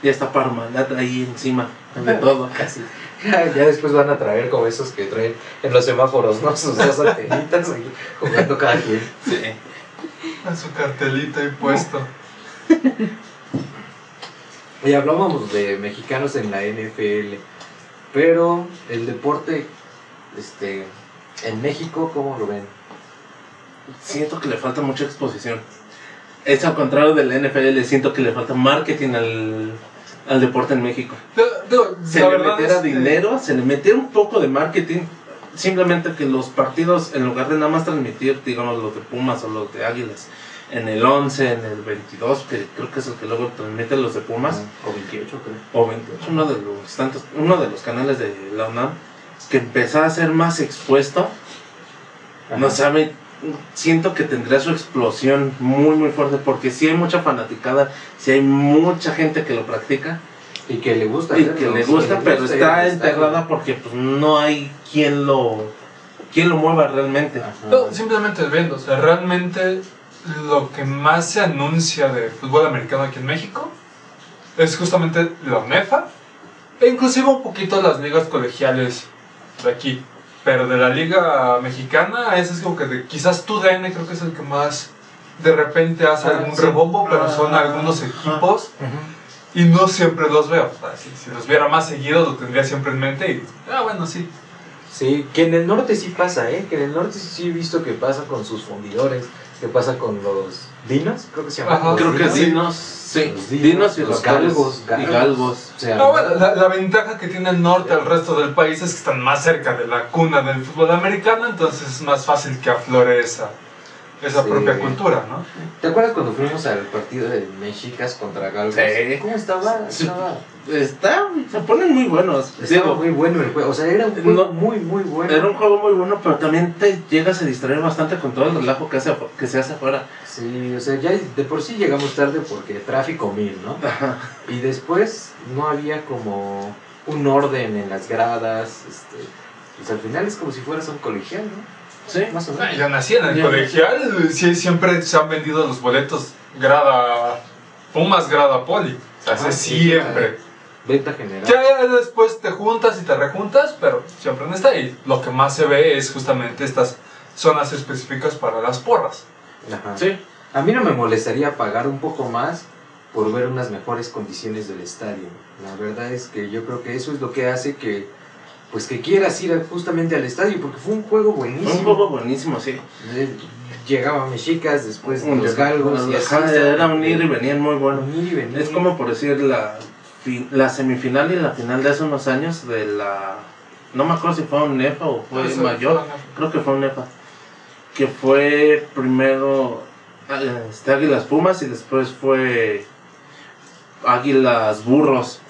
Ya está Parmalat ahí encima de todo. Casi. Ya, ya después van a traer como esos que traen en los semáforos, ¿no? Sus dos antenitas ahí jugando cada quien. Sí. Con su cartelito ahí puesto. Y hablábamos de mexicanos en la NFL, pero el deporte este, en México, ¿cómo lo ven? Siento que le falta mucha exposición. Es al contrario del NFL, siento que le falta marketing al, al deporte en México. Digo, Se le metiera dinero, se le metiera un poco de marketing. Simplemente que los partidos, en lugar de nada más transmitir, digamos, los de Pumas o los de Águilas, en el 11, en el 22, que creo que es el que luego transmiten los de Pumas, O 28, creo. o 28, uno de los tantos, uno de los canales de la UNAM, que empezara a ser más expuesto, no sabe, siento que tendría su explosión muy muy fuerte, porque si hay mucha fanaticada, si hay mucha gente que lo practica, Y que le gusta. y hacerlo, que le sí, gusta, pero está enterrada porque pues no hay quien lo, quien lo mueva realmente. No, simplemente viendo, o sea, realmente lo que más se anuncia de fútbol americano aquí en México es justamente la UNEFA e inclusive un poquito las ligas colegiales de aquí. Pero de la liga mexicana, ese es como que de, quizás tu DN creo que es el que más de repente hace Ah, algún sí. rebombo, pero son Ah, algunos equipos y no siempre los veo. O sea, si, si los viera más seguido, lo tendría siempre en mente y, ah, bueno, sí. Sí, que en el norte sí pasa, ¿eh? Que en el norte sí he visto que pasa con sus fundidores, que pasa con los dinos, creo que se llaman. Creo que dinos. dinos, sí, Los dinos y los los galgos, galgos, y galgos. O sea, bueno, la, la ventaja que tiene el norte al resto del país es que están más cerca de la cuna del fútbol americano, entonces es más fácil que aflore esa, esa Sí. propia cultura, ¿no? ¿Te acuerdas cuando fuimos al partido de Mexicas contra Galgos? Sí. ¿Cómo estaba? Estaba, Está, se ponen muy buenos. estaba Digo, muy bueno el juego. O sea, era un juego No. muy, muy bueno. Era un juego muy bueno, pero también te llegas a distraer bastante con todo el relajo que, hace, que se hace afuera. Sí, o sea, ya de por sí llegamos tarde porque tráfico mil, ¿no? Ajá. Y después no había como un orden en las gradas. Este, pues al final es como si fueras un colegial, ¿no? Sí. Más o Ah, menos. Yo nací en el Ya. colegial, sí, siempre se han vendido los boletos grada Pumas, grada Poli. O sea, sí, siempre. Venta general. Ya, ya después te juntas y te rejuntas, pero siempre no está ahí. Lo que más se ve es justamente estas zonas específicas para las porras. Ajá. Sí. A mí no me molestaría pagar un poco más por ver unas mejores condiciones del estadio. La verdad es que yo creo que eso es lo que hace que pues que quieras ir justamente al estadio porque fue un juego buenísimo. Fue un juego buenísimo, sí. Llegaba Mexicas, después Un- los galgos y así. Estaba- era un ir y venían muy bueno. Un ir y venir. Es como por decir la, la semifinal y la final de hace unos años de la no me acuerdo si fue un NEFA o fue Ah, sí, mayor, creo que fue un NEFA, que fue primero eh, este, Águilas Pumas y después fue Águilas Burros,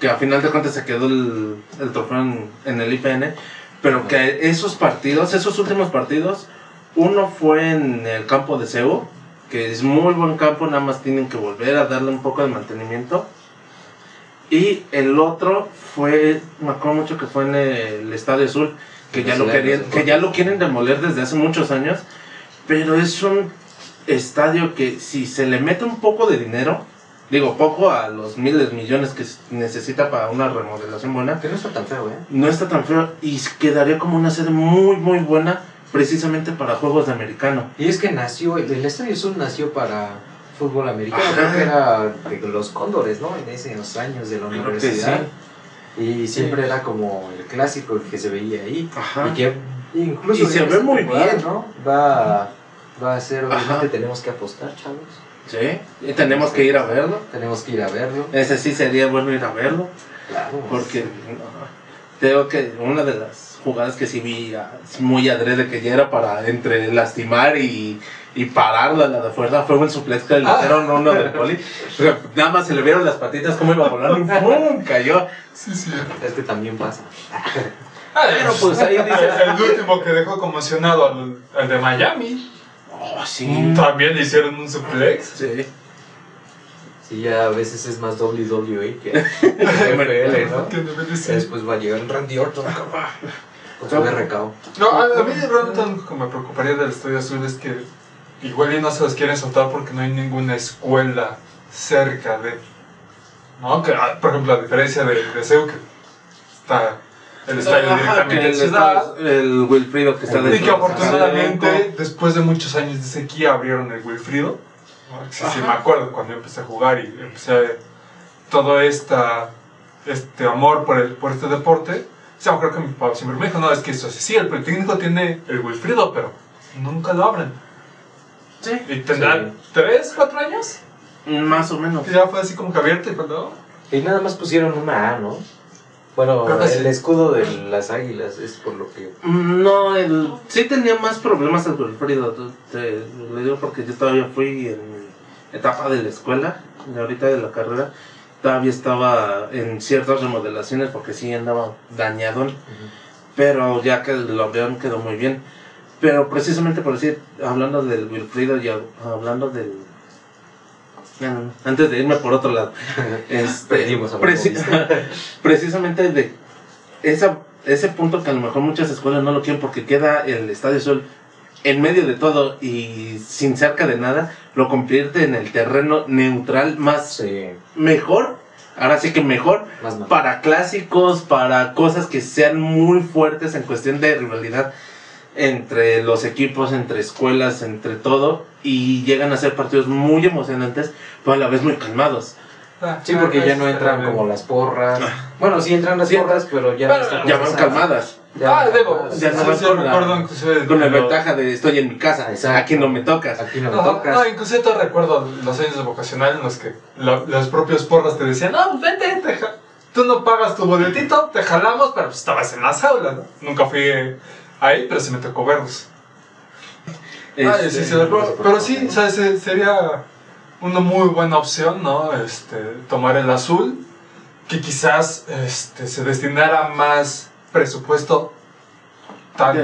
que a final de cuentas se quedó el, el trofeo en, en el IPN, pero que esos partidos, esos últimos partidos, uno fue en el campo de Cebu, que es muy buen campo, nada más tienen que volver a darle un poco de mantenimiento. Y el otro fue, me acuerdo mucho que fue en el Estadio Azul, que ya lo querían, que ya lo quieren demoler desde hace muchos años, pero es un estadio que si se le mete un poco de dinero, digo poco a los miles, millones que necesita para una remodelación buena, Que no está tan feo, ¿eh? no está tan feo y quedaría como una sede muy muy buena precisamente para juegos de americano. Y es que nació, el, Estadio Sur nació para fútbol americano, Ajá. creo que era de los cóndores, ¿no? En esos años de la Creo universidad. Y siempre era como el clásico el que se veía ahí. Ajá. Y que incluso Y se ve muy bien. ¿no? Va, va a ser, obviamente Ajá. tenemos que apostar, chavos. Sí, y tenemos que ir a verlo. Tenemos que ir a verlo. Ese sí sería bueno ir a verlo. Claro. Porque no, creo que una de las jugadas que sí vi ah, muy adrede que ya era para entre lastimar y, y pararla la de fuerza fue un suplex que le Ah. hicieron uno de poli. Nada más se le vieron las patitas como iba volando y ¡pum! cayó. Sí, sí. Es que también pasa. Ah, Pero, pues, ahí dice- El último que dejó conmocionado al, al de Miami. Oh, sí. También le hicieron un suplex. Sí. Sí, ya a veces es más WWE que NFL, ¿no? Que de. Después va a llegar Randy Orton con su. No, a, a mí realmente lo que me preocuparía del Estadio Azul es que igual y no se los quieren soltar porque no hay ninguna escuela cerca de... ¿No? Que, ah, por ejemplo, a diferencia de, de CEU, que está el estadio directamente el, ciudad. el Wilfrido que está Y que afortunadamente, después de muchos años de sequía, abrieron el Wilfrido. ¿no? Sí, sí, me acuerdo cuando yo empecé a jugar y empecé a todo esta, este amor por, el, por este deporte. O sea, creo que mi papá siempre me dijo, no, es que eso sí, sí, el Politécnico tiene el Wilfrido, pero nunca lo abren. Sí, Y tendrán Sí. tres, cuatro años. más o menos. Y ya fue así como que abierto y cuando... Y nada más pusieron una A, ¿no? Bueno, Creo que el sí. escudo de las águilas es por lo que. No, el, sí tenía más problemas el Wilfrido, te, lo digo porque yo todavía fui en etapa de la escuela, de ahorita de la carrera, todavía estaba en ciertas remodelaciones porque sí andaba dañado, pero ya que lo abrieron quedó muy bien. Pero precisamente por decir, hablando del Wilfrido y hab- hablando del... Bueno, Antes de irme por otro lado, este, a preci- precisamente de esa, ese punto que a lo mejor muchas escuelas no lo quieren porque queda el Estadio Sol en medio de todo y sin cerca de nada, lo convierte en el terreno neutral más Sí, mejor, ahora sí que mejor, más para clásicos, para cosas que sean muy fuertes en cuestión de rivalidad entre los equipos, entre escuelas, entre todo, y llegan a ser partidos muy emocionantes, pero a la vez muy calmados. Sí, porque ya no entran como las porras. Bueno, sí entran las Sí. porras, pero ya Bueno, no están Ya van calmadas, ya ah, debo. Ya no sí, con la- con la ventaja de estoy en mi casa, Exacto. aquí no me tocas. Aquí no me Ajá, tocas. No, inclusive te recuerdo los años de vocacional en los que lo- los propios porras te decían, no, pues vente, te tú no pagas tu boletito, te jalamos, pero pues estabas en las aulas, ¿no? Nunca fui eh, ahí, pero sí me tocó verlos. Ah, Este, sí, sí, de acuerdo. pero sí, o sea, se- sería una muy buena opción, ¿no? Este, tomar el azul, que quizás este, se destinara más presupuesto tanto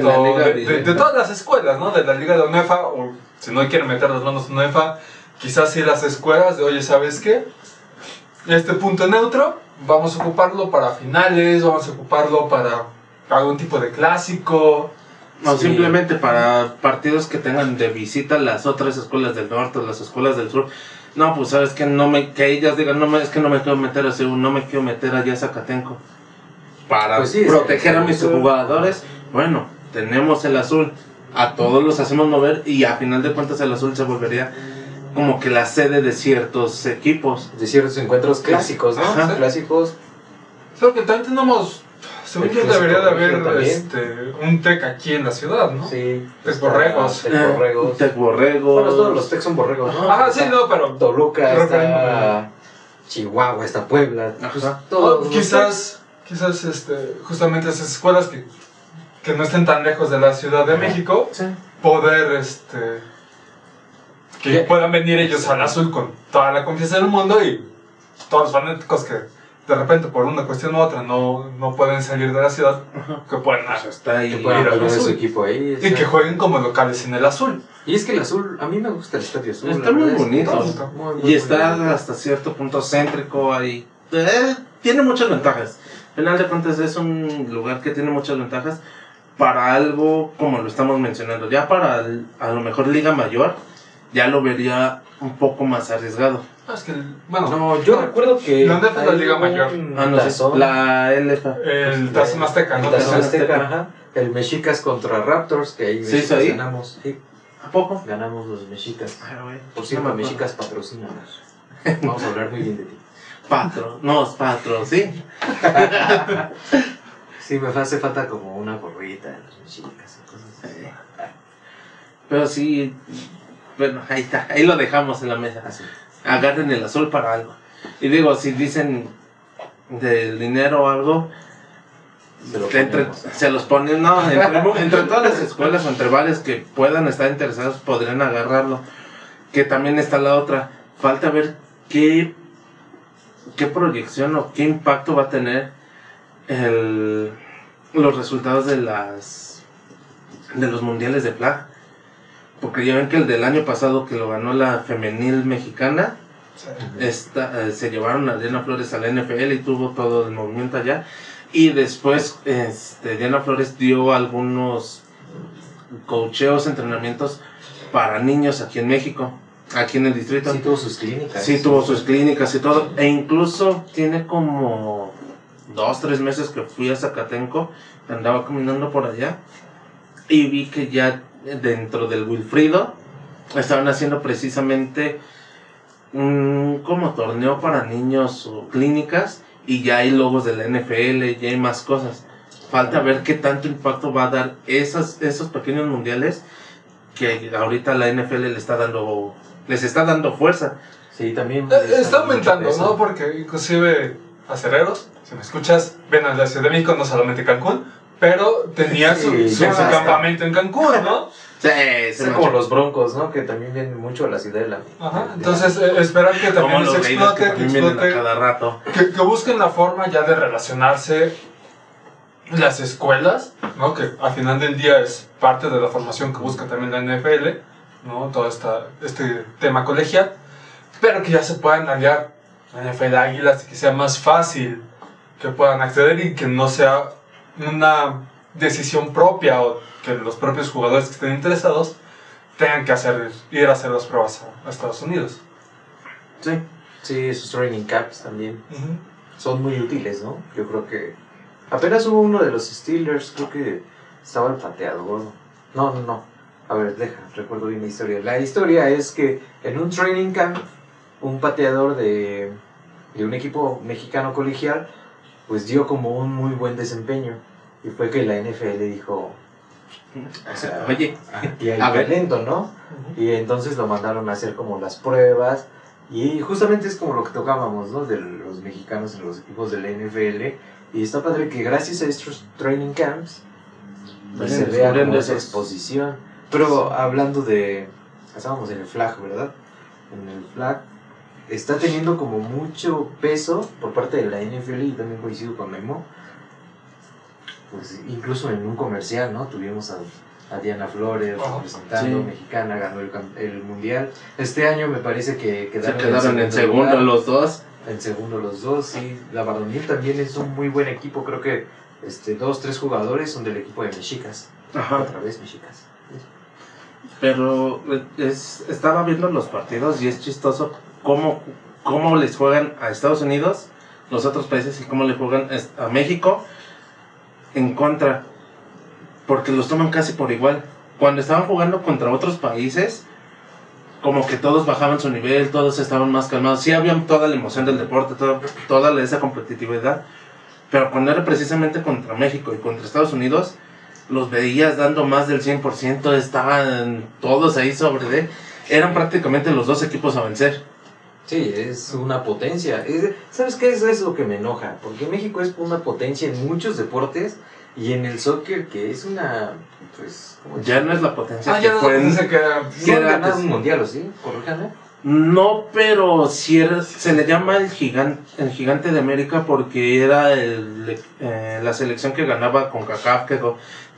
de todas las escuelas, ¿no? De la liga de UNEFA, o si no quieren meter las manos en UNEFA, quizás sí las escuelas de, oye, ¿sabes qué? Este punto neutro, vamos a ocuparlo para finales, vamos a ocuparlo para algún tipo de clásico. No, Sí. simplemente para partidos que tengan de visita las otras escuelas del norte, las escuelas del sur. No, pues sabes que no me, que ellas digan, no me, es que no me quiero meter a Seúl, no me quiero meter allá a Zacatenco. Para Pues sí, proteger a mis jugadores, bueno, tenemos el azul, a todos los hacemos mover y a final de cuentas el azul se volvería como que la sede de ciertos equipos. De ciertos encuentros clásicos, ¿no? Ajá. Clásicos. Solo que también tenemos, según yo, debería de haber este, un TEC aquí en la ciudad, ¿no? Sí. Tec borregos. Tec borregos. Tec borregos. Bueno, todos los Tec son borregos, ¿no? Ajá, sí, no, pero Toluca, está Chihuahua, está Puebla. Ajá. Pues, todos oh, los quizás quizás este, justamente esas escuelas que, que no estén tan lejos de la Ciudad de México, Sí. poder este, que puedan venir ellos al azul con toda la confianza del mundo y todos los fanáticos que de repente por una cuestión u otra no, no pueden salir de la ciudad, que puedan Pues está ahí. Que puedan ir al azul. equipo ahí. y que jueguen como locales en el azul. Y es que el azul, a mí me gusta el estadio azul. Está muy bonito. bonito, muy, muy Y está bonito. hasta cierto punto céntrico ahí. Eh, tiene muchas ventajas. Al final de cuentas es un lugar que tiene muchas ventajas para algo como lo estamos mencionando. Ya para el- a lo mejor Liga Mayor, ya lo vería un poco más arriesgado. Ah, Es que, el- bueno, No, yo recuerdo que. ¿Dónde fue la Liga Mayor? Ah, no sé. tazón, La LFA. el Tazón Azteca, ¿no? el tazón Azteca, ajá. El Mexicas contra Raptors, que ahí ¿Sí, ahí? ganamos. Sí, ¿A poco? ganamos los Mexicas. Ah, güey. Por No cierto, acuerdo. Mexicas patrocínanos. Vamos a hablar muy bien de ti. Patro. No, es patro, sí. Sí, me hace falta como una gorrita de los Mexicas y cosas así. Pero sí. Bueno, ahí está. Ahí lo dejamos en la mesa. Así. Agarren el azul para algo. Y digo, si dicen del dinero o algo, Se lo entre- ponemos. se los ponen, no, entre, entre todas las escuelas o entre varias que puedan estar interesados podrían agarrarlo. Que también está la otra, falta ver qué, qué proyección o qué impacto va a tener el, los resultados de las de los mundiales de flag. Porque ya ven que el del año pasado que lo ganó la femenil mexicana, esta, eh, se llevaron a Diana Flores a la NFL y tuvo todo el movimiento allá. Y después este, Diana Flores dio algunos cocheos, entrenamientos para niños aquí en México, aquí en el distrito. Sí, tuvo sus clínicas. Sí, tuvo sus clínicas y todo. E incluso tiene como dos, tres meses que fui a Zacatenco, andaba caminando por allá y vi que ya dentro del Wilfrido estaban haciendo precisamente un como torneo para niños o clínicas y ya hay logos de la NFL, ya hay más cosas. Falta ver qué tanto impacto va a dar esas, esos pequeños mundiales que ahorita la NFL le está dando, les está dando fuerza. Sí, también. Eh, Está aumentando. ¿no? Porque inclusive acereros, si me escuchas, ven a la Ciudad de México, no solamente Cancún, pero tenía su, Sí, su- campamento en Cancún, ¿no? Sí, Es se como los broncos, ¿no? Que también vienen mucho a la ciudadela. Ajá, entonces eh, esperar que también los se explote, que también explote, cada rato. que, que busquen la forma ya de relacionarse las escuelas, ¿no? Que al final del día es parte de la formación que busca también la NFL, ¿no? Todo esta, este tema colegial, pero que ya se puedan aliar la NFL Águilas y que sea más fácil que puedan acceder y que no sea una decisión propia o que los propios jugadores que estén interesados tengan que hacer, ir a hacer las pruebas a, a Estados Unidos. Sí. Sí, esos training camps también son muy útiles, ¿no? Yo creo que. Apenas hubo uno de los Steelers, creo que estaba el pateador. No, no, no. A ver, deja, recuerdo bien la historia. La historia es que en un training camp, un pateador de, de un equipo mexicano colegial, pues dio como un muy buen desempeño. Y fue que la NFL dijo, o sea, Oye, aquí hay a ver. talento, ¿no? Y entonces lo mandaron a hacer como las pruebas. Y justamente es como lo que tocábamos, ¿no? De los mexicanos en los equipos de la NFL. Y está padre que gracias a estos training camps pues, se vea como esa exposición. Pero hablando de... Estábamos en el flag, ¿verdad? En el flag está teniendo como mucho peso por parte de la NFL y también coincido con Memo. Pues incluso en un comercial, ¿no? Tuvimos a, a Diana Flores representando, Sí. mexicana, ganó el, cam- el mundial. Este año me parece que se quedaron, en segundo lugar. los dos. En segundo los dos, sí. La varonil también es un muy buen equipo. Creo que este, dos, tres jugadores son del equipo de Mexicas. Ajá. Otra vez Mexicas. Pero es, estaba viendo los partidos y es chistoso cómo, cómo les juegan a Estados Unidos, los otros países, y cómo le juegan a México en contra. Porque los toman casi por igual. Cuando estaban jugando contra otros países, como que todos bajaban su nivel, todos estaban más calmados. Sí había toda la emoción del deporte, toda, toda esa competitividad. Pero cuando era precisamente contra México y contra Estados Unidos, los veías dando más del 100%, estaban todos ahí sobre de... Eran prácticamente los dos equipos a vencer. Sí, es una potencia. Es- ¿Sabes qué? Eso es lo que me enoja. Porque México es una potencia en muchos deportes y en el soccer que es una... Pues, ¿cómo Ya no es la potencia Ah, que ya no fue que No ¿Qué han era ganado antes? un mundial, ¿o sí? Corríjame. No, pero sí era- se le llama el gigante, el gigante de América porque era el, eh, la selección que ganaba con CACAF, que,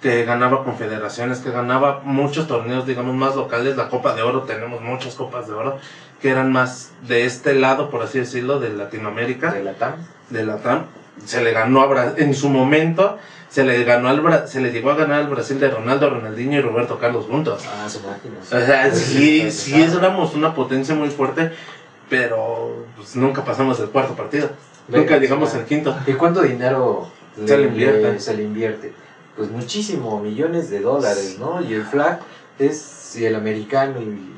que ganaba confederaciones, que ganaba muchos torneos, digamos, más locales. La Copa de Oro, tenemos muchas Copas de Oro, que eran más de este lado, por así decirlo, de Latinoamérica. De la TAM. de la TAM, se le ganó a Bra- en su momento, se le ganó al Bra- se le llegó a ganar al Brasil de Ronaldo, Ronaldinho y Roberto Carlos juntos. Ah, su máquina. O sea, sí, sí éramos una potencia muy fuerte, pero pues, nunca pasamos el cuarto partido. Nunca llegamos al quinto. ¿Y cuánto dinero Se le invierte. se le invierte? Pues muchísimo, millones de dólares, ¿no? Y el flag es, el americano, y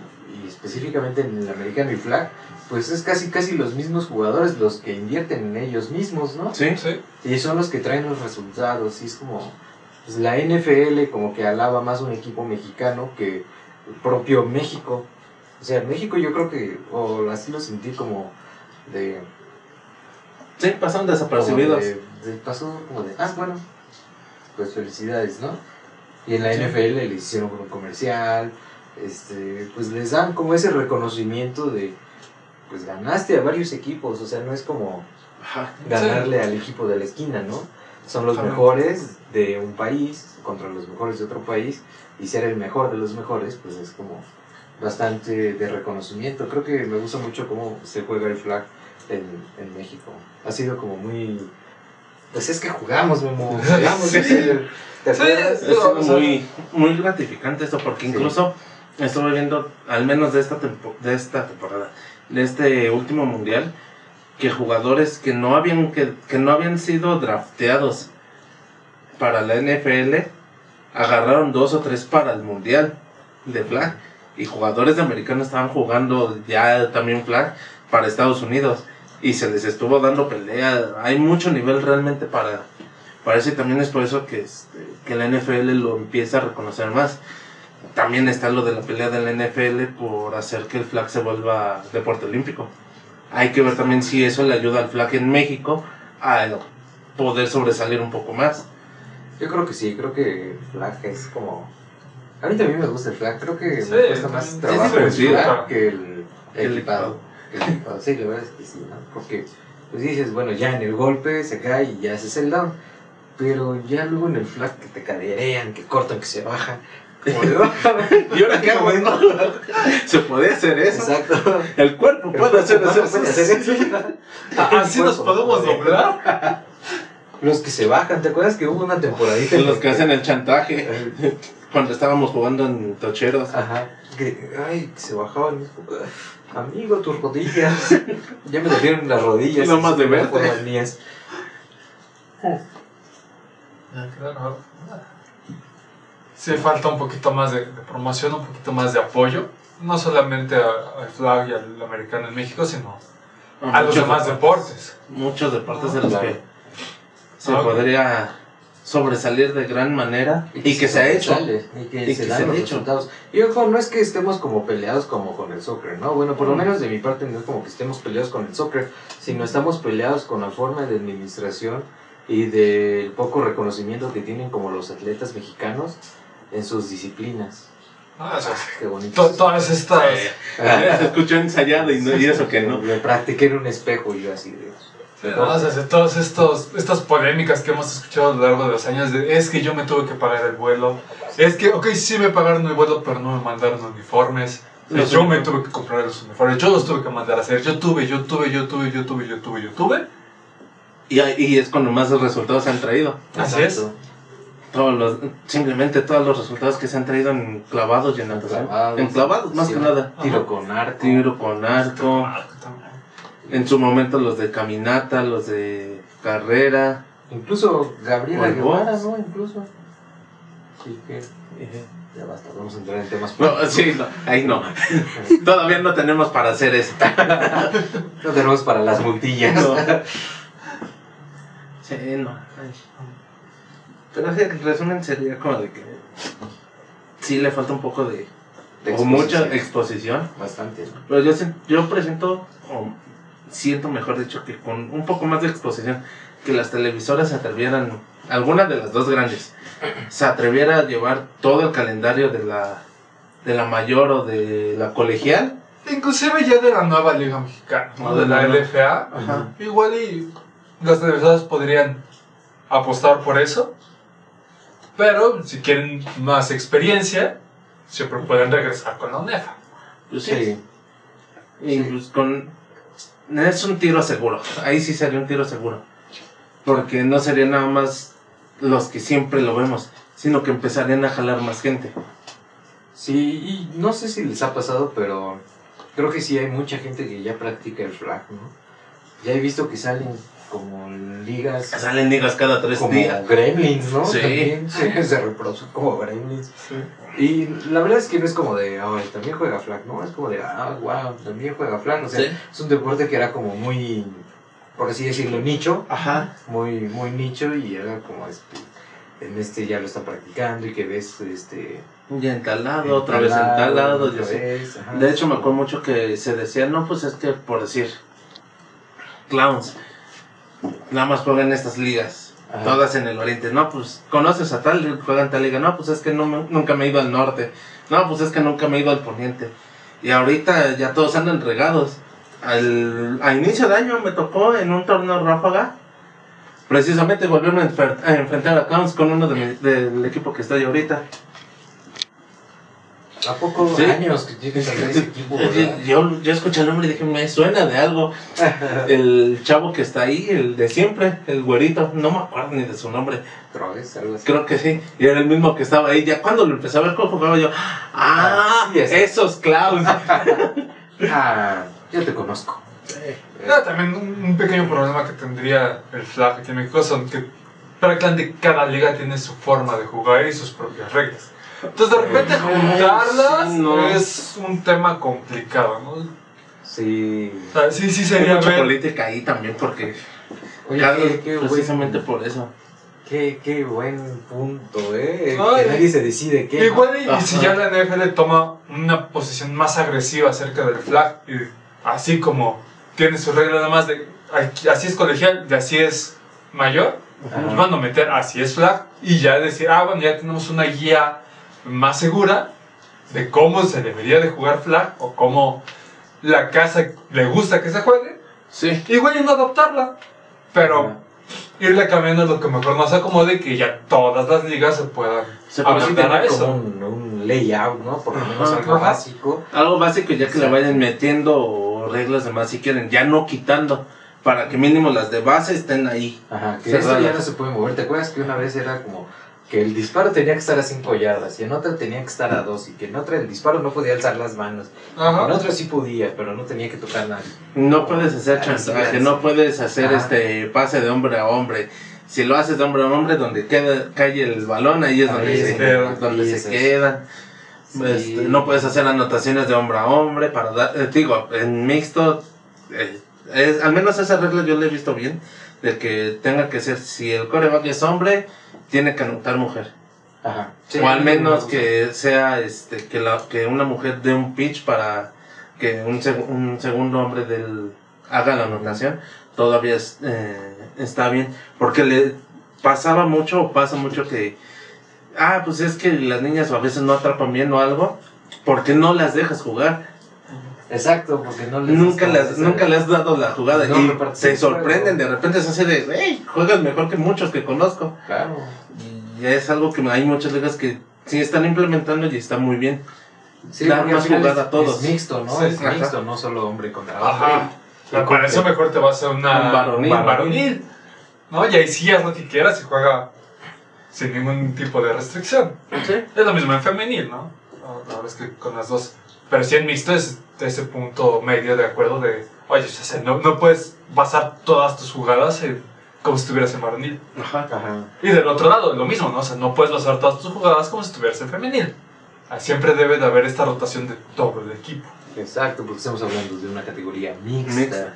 específicamente en el americano y flag, pues es casi casi los mismos jugadores los que invierten en ellos mismos, ¿no? Sí, Sí. Y son los que traen los resultados, y es como, pues la NFL como que alaba más un equipo mexicano que el propio México. O sea, México yo creo que, o así lo sentí como de sí, pasaron desapercibidos. de- de- pasó como de, ah, bueno, pues felicidades, ¿no? Y en la Sí. NFL le hicieron un comercial, este, pues les dan como ese reconocimiento de, pues ganaste a varios equipos, o sea, no es como ganarle al equipo de la esquina, ¿no? Son los mejores de un país contra los mejores de otro país y ser el mejor de los mejores, pues es como bastante de reconocimiento. Creo que me gusta mucho cómo se juega el flag en, en México. Ha sido como muy... Pues es que jugamos, Memo. Jugamos, sea- muy, muy gratificante esto porque Sí. incluso estuve viendo, al menos de esta, tempo- de esta temporada, de este último mundial, que jugadores que no habían, que, que no habían sido drafteados para la NFL agarraron dos o tres para el mundial de flag y jugadores de americano estaban jugando ya también flag para Estados Unidos y se les estuvo dando pelea. Hay mucho nivel realmente para y también es por eso que, este, que la NFL lo empieza a reconocer más también está lo de la pelea de la NFL por hacer que el flag se vuelva deporte olímpico hay que ver también si eso le ayuda al flag en México a poder sobresalir un poco más Yo creo que sí, creo que el flag es como... A mí también me gusta el flag, creo que Sí, me cuesta más es trabajo el flag que el, Que el equipado. El equipado. Sí, la verdad es que sí, ¿no? Porque pues dices, bueno, ya en el golpe se cae y ya haces el down. Pero ya luego en el flag que te caderean, que cortan, que se bajan. ¿Y ahora qué hago? ¿Se puede hacer eso? Exacto. El cuerpo puede hacer eso. hacer eso. Así nos podemos doblar. Los que se bajan, ¿te acuerdas que hubo una temporadita? en Los que hacen el chantaje. Cuando estábamos jugando en tocheros. Ajá. Que, ay, que se bajaban. Amigo, tus rodillas. ya me dolieron las rodillas. No más de No verte. por las mías. Claro. Sí, falta un poquito más de, de promoción, un poquito más de apoyo. No solamente a- al flag y al americano en México, sino a los demás deportes. Muchos deportes en los Claro. que se Ah, podría sobresalir de gran manera y que se ha hecho. Y que Y se dan se los hecho. resultados. Y ojo, no es que estemos como peleados como con el soccer, ¿no? Bueno, por lo Mm. menos de mi parte no es como que estemos peleados con el soccer, sino estamos peleados con la forma de administración y del poco reconocimiento que tienen como los atletas mexicanos en sus disciplinas. Ah, o sea, Qué bonito. to- todas estas. Se escuchó ensayado y, no, y eso que no. Me practiqué en un espejo y yo así de... No, o sea, de todas estas polémicas que hemos escuchado a lo largo de los años, de, es que yo me tuve que pagar el vuelo, es que, ok, sí me pagaron el vuelo, pero no me mandaron uniformes, yo me tuve que comprar los uniformes, yo los tuve que mandar a hacer, yo tuve, yo tuve, yo tuve, yo tuve, yo tuve, yo tuve. Y, y es cuando más resultados se han traído. Así es. Todos los, simplemente todos los resultados que se han traído en clavados y en. Clavados. En clavados, más Sí, que nada. Tiro con arco. Tiro con arco. En su momento los de caminata, los de carrera. Incluso Gabriela. Guevara, ¿no? Incluso. Sí, que ya basta, vamos a entrar en temas. No, sí, no, ahí no. Todavía no tenemos para hacer eso. No tenemos para las multillas. No. Sí, no. ay. Pero sí, el resumen sería como de que sí le falta un poco de, De o mucha exposición. Bastante, ¿no? Pero yo, yo presento, o siento mejor dicho, que con un poco más de exposición, que las televisoras se atrevieran, alguna de las dos grandes, se atreviera a llevar todo el calendario de la, de la mayor o de la colegial. Inclusive ya de la nueva Liga Mexicana, ¿no? de la LFA. Ajá. Igual y las televisoras podrían apostar por eso. Pero si quieren más experiencia, siempre pueden regresar con la UNEFA. Pues sí. Y pues con. Es un tiro seguro. Ahí sí sería un tiro seguro. Porque no sería nada más los que siempre lo vemos, sino que empezarían a jalar más gente. Sí, y no sé si les ha pasado, pero creo que sí hay mucha gente que ya practica el flag, ¿no? Ya he visto que salen como ligas Salen ligas cada tres como días. gremlins, ¿no? Sí. También se, se reproducen como gremlins. Y la verdad es que no es como de, ay, también juega flag, ¿no? Es como de, ah, wow, también juega flag. O sea, Sí. es un deporte que era como muy, por así decirlo, nicho, Ajá. muy, muy nicho y era como este, en este ya lo está practicando y que ves este... Ya entalado, otra vez entalado. y otra así. vez, ajá. De hecho, me acuerdo mucho que se decía, no, pues es que por decir, clowns, nada más juegan estas ligas, Ajá. todas en el oriente. No, pues conoces a tal, juegan tal liga. No, pues es que no, me- nunca me he ido al norte. No, pues es que nunca me he ido al poniente. Y ahorita ya todos andan regados. Al, a inicio de año me tocó en un torneo ráfaga. Precisamente volverme a enfrentar a Clowns con uno de mi- del equipo que estoy ahorita. ¿A poco Sí. años que tienes a ese equipo, verdad? Yo, yo escuché el nombre y dije, me suena de algo. El chavo que está ahí, el de siempre, el güerito, no me acuerdo ni de su nombre. Trogues, algo así. Creo que sí. Y era el mismo que estaba ahí. Ya cuando lo empecé a ver cómo jugaba yo, ¡ah! Ah, sí, esos clowns. Ah, yo te conozco. También un, un pequeño problema que tendría el flag aquí en México son que prácticamente cada liga tiene su forma de jugar y sus propias reglas. Entonces de repente juntarlas sí, no. es un tema complicado, ¿no? O Sí. sea, sí, sí Hay sería mucha ver... política ahí también porque Oye, qué, qué buen- precisamente por eso. Qué, qué buen punto, ¿eh? Ay. que nadie se decide qué. Igual y, si ya la NFL toma una posición más agresiva acerca del flag, y así como tiene su regla nada más de así es colegial y así es mayor, pues van a meter así es flag y ya decir, ah, bueno, ya tenemos una guía más segura de cómo se debería de jugar flag o cómo la casa le gusta que se juegue, Sí. igual y no adoptarla, pero irle cambiando lo que mejor nos acomode y que ya todas las ligas se puedan Se sí adaptar a eso. como un, un layout, ¿no? Por lo menos algo Ajá. básico. Algo básico ya que le vayan metiendo reglas de más si quieren, ya no quitando. Para que mínimo las de base estén ahí. Ajá, que esto ya no se puede mover. ¿Te acuerdas que una vez era como que el disparo tenía que estar a 5 yardas y en otra tenía que estar a 2 y que en otra el disparo no podía alzar las manos? Ajá. En otra sí podía, pero no tenía que tocar nada. No puedes hacer Ah, chantaje, sí, no puedes hacer Ajá. este pase de hombre a hombre. Si lo haces de hombre a hombre, donde queda, cae el balón, ahí es Ahí donde, es se, donde- donde se es eso. quedan. Sí. Este, no puedes hacer anotaciones de hombre a hombre para dar, eh, digo, en mixto, eh, es, al menos esa regla yo la he visto bien, de que tenga que ser, si el coreback es hombre, tiene que anotar mujer. Ajá. o al menos que sea este que la que una mujer dé un pitch para que un, seg- un segundo hombre del haga la anotación todavía es, eh, está bien porque le pasaba mucho o pasa mucho que ah pues es que las niñas a veces no atrapan bien o algo porque no las dejas jugar Exacto, porque no les nunca esa- nunca le has dado la jugada No, y se el juego. sorprenden de repente se hace de hey juegas mejor que muchos que conozco Claro. y es algo que hay muchas ligas que sí están implementando y está muy bien. Sí, Dar más jugada es- a todos. Es mixto, ¿no? Sí, es ajá. mixto, no solo hombre contra hombre. Ajá. Y Para eso mejor te vas a una Un varonil. un varonil, ¿no? Y ahí sí haz lo que quieras y juega sin ningún tipo de restricción. Es lo mismo en femenil, ¿no? Verdad es que con las dos. Pero sí en mixto es ese punto medio de acuerdo de, oye, o sea, no, no puedes basar todas tus jugadas en, como si estuvieras en varonil. Ajá. Ajá. Y del otro lado, lo mismo, ¿no? O sea, no puedes basar todas tus jugadas como si estuvieras en femenil. Ah, Siempre debe de haber esta rotación de todo el equipo. Exacto, porque estamos hablando de una categoría mixta. Mixta.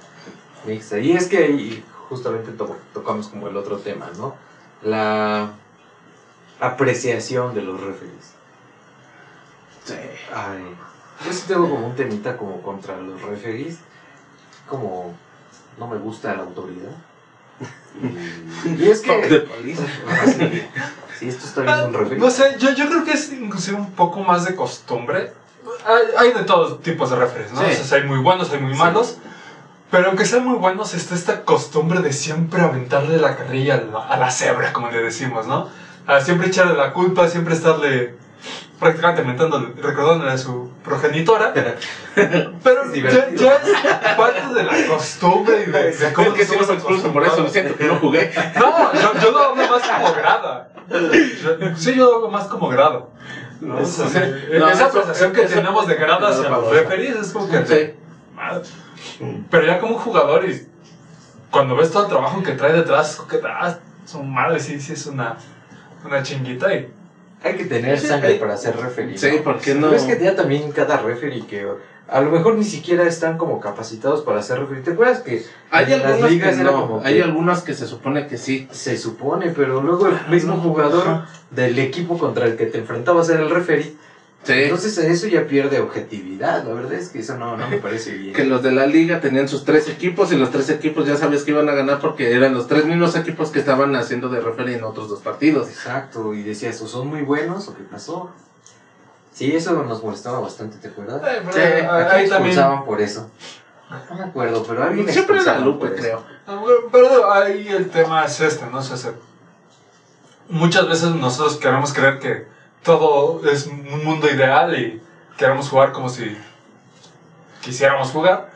Mixta. Y es que ahí justamente to- tocamos como el otro tema, ¿no? La apreciación de los referees. Sí. Ay, yo sí tengo como un temita como contra los referees. Como no me gusta la autoridad. Y, y es que. Si esto está bien un referee. No sé, yo, yo creo que es inclusive un poco más de costumbre. Hay, hay de todos tipos de referees, ¿no? Sí. O sea, hay muy buenos, hay muy Sí. malos. Pero aunque sean muy buenos, está esta costumbre de siempre aventarle la carrilla a la, a la cebra, como le decimos, ¿no? A siempre echarle la culpa, siempre estarle prácticamente mentándole, recordándole a su progenitora. Pero Es ya, ya es parte de la costumbre y de, de cómo Es que no hemos expulsan por eso, siento que no jugué. No, yo, yo lo hablo más como grada. Yo- sí, yo lo hablo más como grado. ¿no? O sea, No, esa eso- apreciación que eso- tenemos de grada hacia los referees es como que. Sí. Madre. Pero ya como jugador y cuando ves todo el trabajo que trae detrás, que ah, su madre sí, sí es una, una chinguita y. Hay que tener sangre para ser referee. Sí. ¿por qué no? Es que ya también cada referee que a lo mejor ni siquiera están como capacitados para ser referee. ¿Te acuerdas que Hay en las algunos ligas que era no, como hay que algunos que se supone que sí. se supone, pero luego el mismo jugador del equipo contra el que te enfrentabas era el referee? Sí. Entonces eso ya pierde objetividad. La verdad es que eso no, no me parece bien. Que los de la liga tenían sus tres equipos y los tres equipos ya sabes que iban a ganar porque eran los tres mismos equipos que estaban haciendo de referee en otros dos partidos. Exacto, y decías, ¿o son muy buenos o qué pasó? Sí, eso nos molestaba bastante, ¿te acuerdas? Eh, pero Sí, ahí Aquí también. expulsaban por eso. No me acuerdo, pero alguien Siempre era Lupe, creo. Ah, Pero ahí el tema es este, ¿no? O sea, se- muchas veces nosotros queremos creer que todo es un mundo ideal y queremos jugar como si quisiéramos jugar,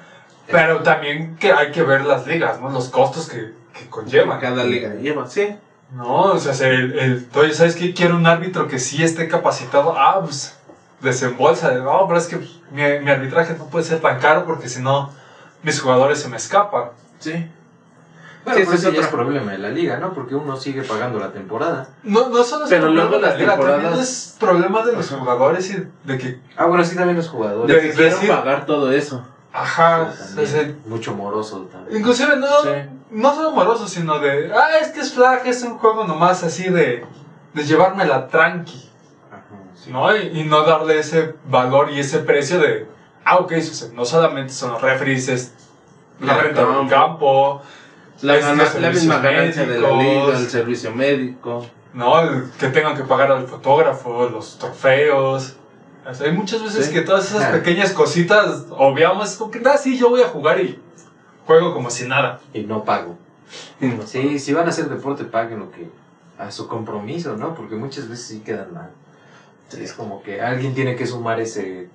pero también que hay que ver las ligas, ¿no? Los costos que, que conllevan. Cada liga lleva, sí. No, o sea, si el, el, oye, ¿sabes qué? Quiero un árbitro que sí esté capacitado. Ah, pues desembolsa. de, No, pero es que mi, mi arbitraje no puede ser tan caro porque si no, mis jugadores se me escapan. Sí. Bueno, Sí, ese es ya otro. problema de la liga, ¿no? Porque uno sigue pagando la temporada. No, no solo es Pero problema luego de la liga, también temporadas- es problema de los jugadores y de que, Ah, bueno, sí, también los De jugadores. que De- quieren decir- pagar todo eso. ajá, También, ese- Mucho moroso también. inclusive no, Sí. no son amorosos, sino de, ah, es que es flag, es un juego nomás así de, de llevármela tranqui. Ajá, sí. ¿no? Y, y no darle ese valor y ese precio de, ah, ok, o sea, no solamente son los referees, es la renta del campo. campo, La, la misma ganancia de la liga, el servicio médico. ¿no? El que tengan que pagar al fotógrafo, los trofeos. O sea, hay muchas veces Sí. que todas esas Ah. pequeñas cositas obviamos, como que, ah, sí, yo voy a jugar y juego como si nada. Y no pago. Y no- Sí, si van a hacer deporte, paguen lo que. a su compromiso, ¿no? Porque muchas veces sí quedan mal. Sí. Es como que alguien tiene que sumar ese,